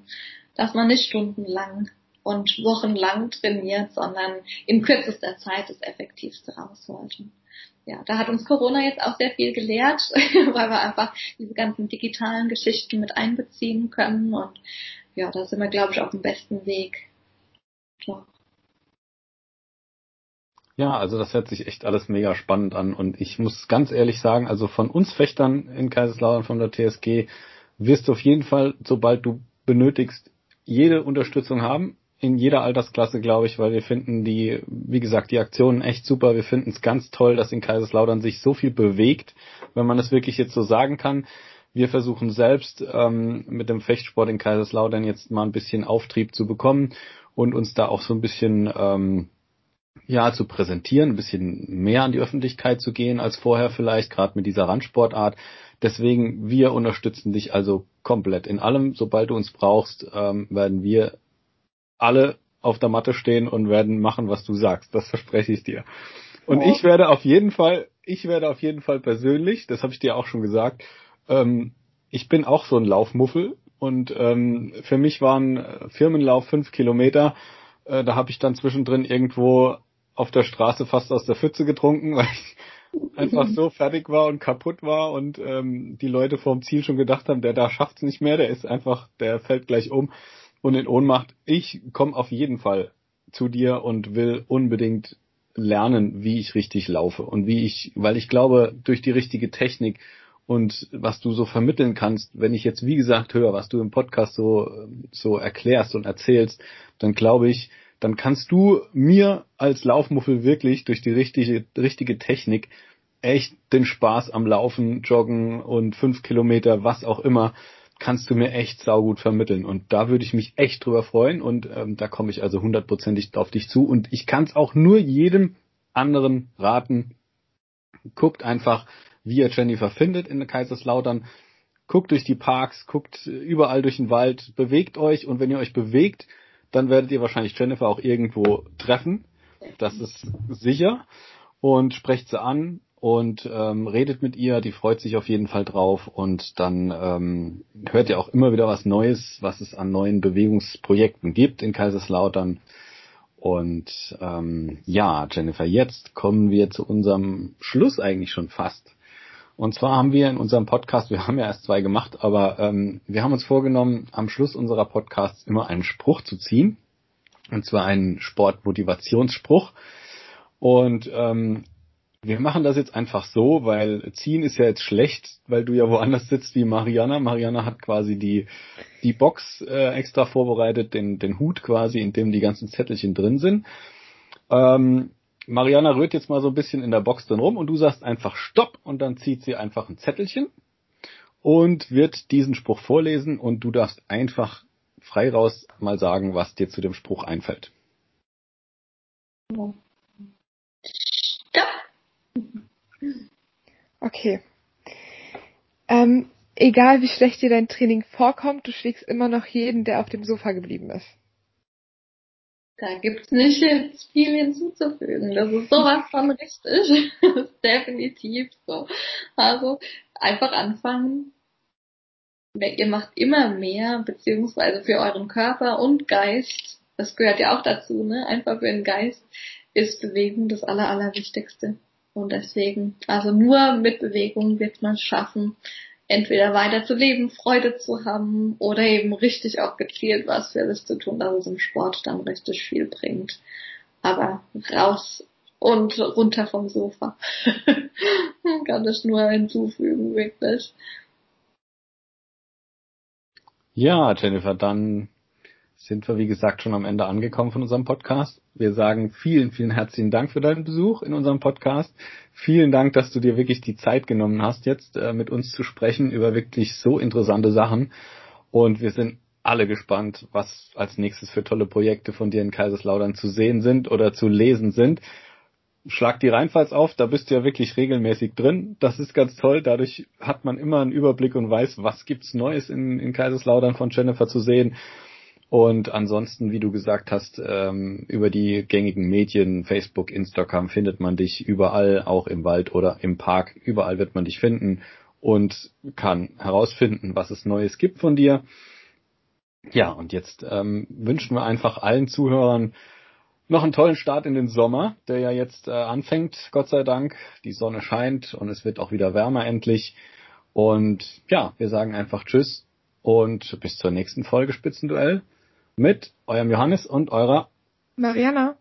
dass man nicht stundenlang und wochenlang trainiert, sondern in kürzester Zeit das Effektivste rausholt. Ja, da hat uns Corona jetzt auch sehr viel gelehrt, weil wir einfach diese ganzen digitalen Geschichten mit einbeziehen können und ja, da sind wir, glaube ich, auf dem besten Weg. Doch. Ja, also das hört sich echt alles mega spannend an und ich muss ganz ehrlich sagen, also von uns Fechtern in Kaiserslautern von der TSG wirst du auf jeden Fall, sobald du benötigst, jede Unterstützung haben in jeder Altersklasse, glaube ich, weil wir finden die, wie gesagt, die Aktionen echt super. Wir finden es ganz toll, dass in Kaiserslautern sich so viel bewegt, wenn man es wirklich jetzt so sagen kann. Wir versuchen selbst ähm, mit dem Fechtsport in Kaiserslautern jetzt mal ein bisschen Auftrieb zu bekommen und uns da auch so ein bisschen ähm, ja zu präsentieren, ein bisschen mehr an die Öffentlichkeit zu gehen als vorher vielleicht, gerade mit dieser Randsportart. Deswegen, wir unterstützen dich also komplett in allem. Sobald du uns brauchst, ähm, werden wir alle auf der Matte stehen und werden machen, was du sagst. Das verspreche ich dir. Und oh. ich werde auf jeden Fall, ich werde auf jeden Fall persönlich, das habe ich dir auch schon gesagt, ähm, ich bin auch so ein Laufmuffel und ähm, für mich waren Firmenlauf fünf Kilometer. Äh, da habe ich dann zwischendrin irgendwo auf der Straße fast aus der Pfütze getrunken, weil ich einfach so fertig war und kaputt war und ähm, die Leute vorm Ziel schon gedacht haben, der da schafft's nicht mehr, der ist einfach, der fällt gleich um und in Ohnmacht. Ich komme auf jeden Fall zu dir und will unbedingt lernen, wie ich richtig laufe und wie ich, weil ich glaube, durch die richtige Technik und was du so vermitteln kannst, wenn ich jetzt wie gesagt höre, was du im Podcast so so erklärst und erzählst, dann glaube ich, dann kannst du mir als Laufmuffel wirklich durch die richtige richtige Technik echt den Spaß am Laufen, Joggen und fünf Kilometer, was auch immer, kannst du mir echt saugut vermitteln. Und da würde ich mich echt drüber freuen. Und ähm, da komme ich also hundertprozentig auf dich zu. Und ich kann es auch nur jedem anderen raten. Guckt einfach, wie ihr Jennifer findet in Kaiserslautern. Guckt durch die Parks, guckt überall durch den Wald, bewegt euch und wenn ihr euch bewegt, dann werdet ihr wahrscheinlich Jennifer auch irgendwo treffen. Das ist sicher. Und sprecht sie an und ähm, redet mit ihr, die freut sich auf jeden Fall drauf und dann ähm, hört ihr auch immer wieder was Neues, was es an neuen Bewegungsprojekten gibt in Kaiserslautern. Und ähm, ja, Jennifer, jetzt kommen wir zu unserem Schluss eigentlich schon fast. Und zwar haben wir in unserem Podcast, wir haben ja erst zwei gemacht, aber ähm, wir haben uns vorgenommen, am Schluss unserer Podcasts immer einen Spruch zu ziehen. Und zwar einen Sportmotivationsspruch. Und ähm, wir machen das jetzt einfach so, weil ziehen ist ja jetzt schlecht, weil du ja woanders sitzt wie Mariana. Mariana hat quasi die, die Box äh, extra vorbereitet, den, den Hut quasi, in dem die ganzen Zettelchen drin sind. Ähm, Mariana rührt jetzt mal so ein bisschen in der Box drin rum und du sagst einfach Stopp und dann zieht sie einfach ein Zettelchen und wird diesen Spruch vorlesen und du darfst einfach frei raus mal sagen, was dir zu dem Spruch einfällt. Okay. Ähm, egal wie schlecht dir dein Training vorkommt, du schlägst immer noch jeden, der auf dem Sofa geblieben ist. Da gibt's nicht viel hinzuzufügen. Das ist sowas von richtig. Definitiv so. Also einfach anfangen. Ihr macht immer mehr, beziehungsweise für euren Körper und Geist, das gehört ja auch dazu, ne? Einfach für den Geist ist Bewegung das Aller, Allerwichtigste. Und deswegen, also nur mit Bewegung wird man es schaffen, entweder weiter zu leben, Freude zu haben oder eben richtig auch gezielt was für das zu tun, dass es im Sport dann richtig viel bringt. Aber raus und runter vom Sofa. Kann ich nur hinzufügen, wirklich. Ja, Jennifer, dann sind wir, wie gesagt, schon am Ende angekommen von unserem Podcast. Wir sagen vielen, vielen herzlichen Dank für deinen Besuch in unserem Podcast. Vielen Dank, dass du dir wirklich die Zeit genommen hast, jetzt äh, mit uns zu sprechen über wirklich so interessante Sachen. Und wir sind alle gespannt, was als nächstes für tolle Projekte von dir in Kaiserslautern zu sehen sind oder zu lesen sind. Schlag die Rheinpfalz auf, da bist du ja wirklich regelmäßig drin. Das ist ganz toll. Dadurch hat man immer einen Überblick und weiß, was gibt's Neues in, in Kaiserslautern von Jennifer zu sehen. Und ansonsten, wie du gesagt hast, ähm, über die gängigen Medien, Facebook, Instagram, findet man dich überall, auch im Wald oder im Park. Überall wird man dich finden und kann herausfinden, was es Neues gibt von dir. Ja, und jetzt ähm, wünschen wir einfach allen Zuhörern noch einen tollen Start in den Sommer, der ja jetzt äh, anfängt, Gott sei Dank. Die Sonne scheint und es wird auch wieder wärmer endlich. Und ja, wir sagen einfach Tschüss und bis zur nächsten Folge Spitzenduell mit eurem Johannes und eurer Mariana.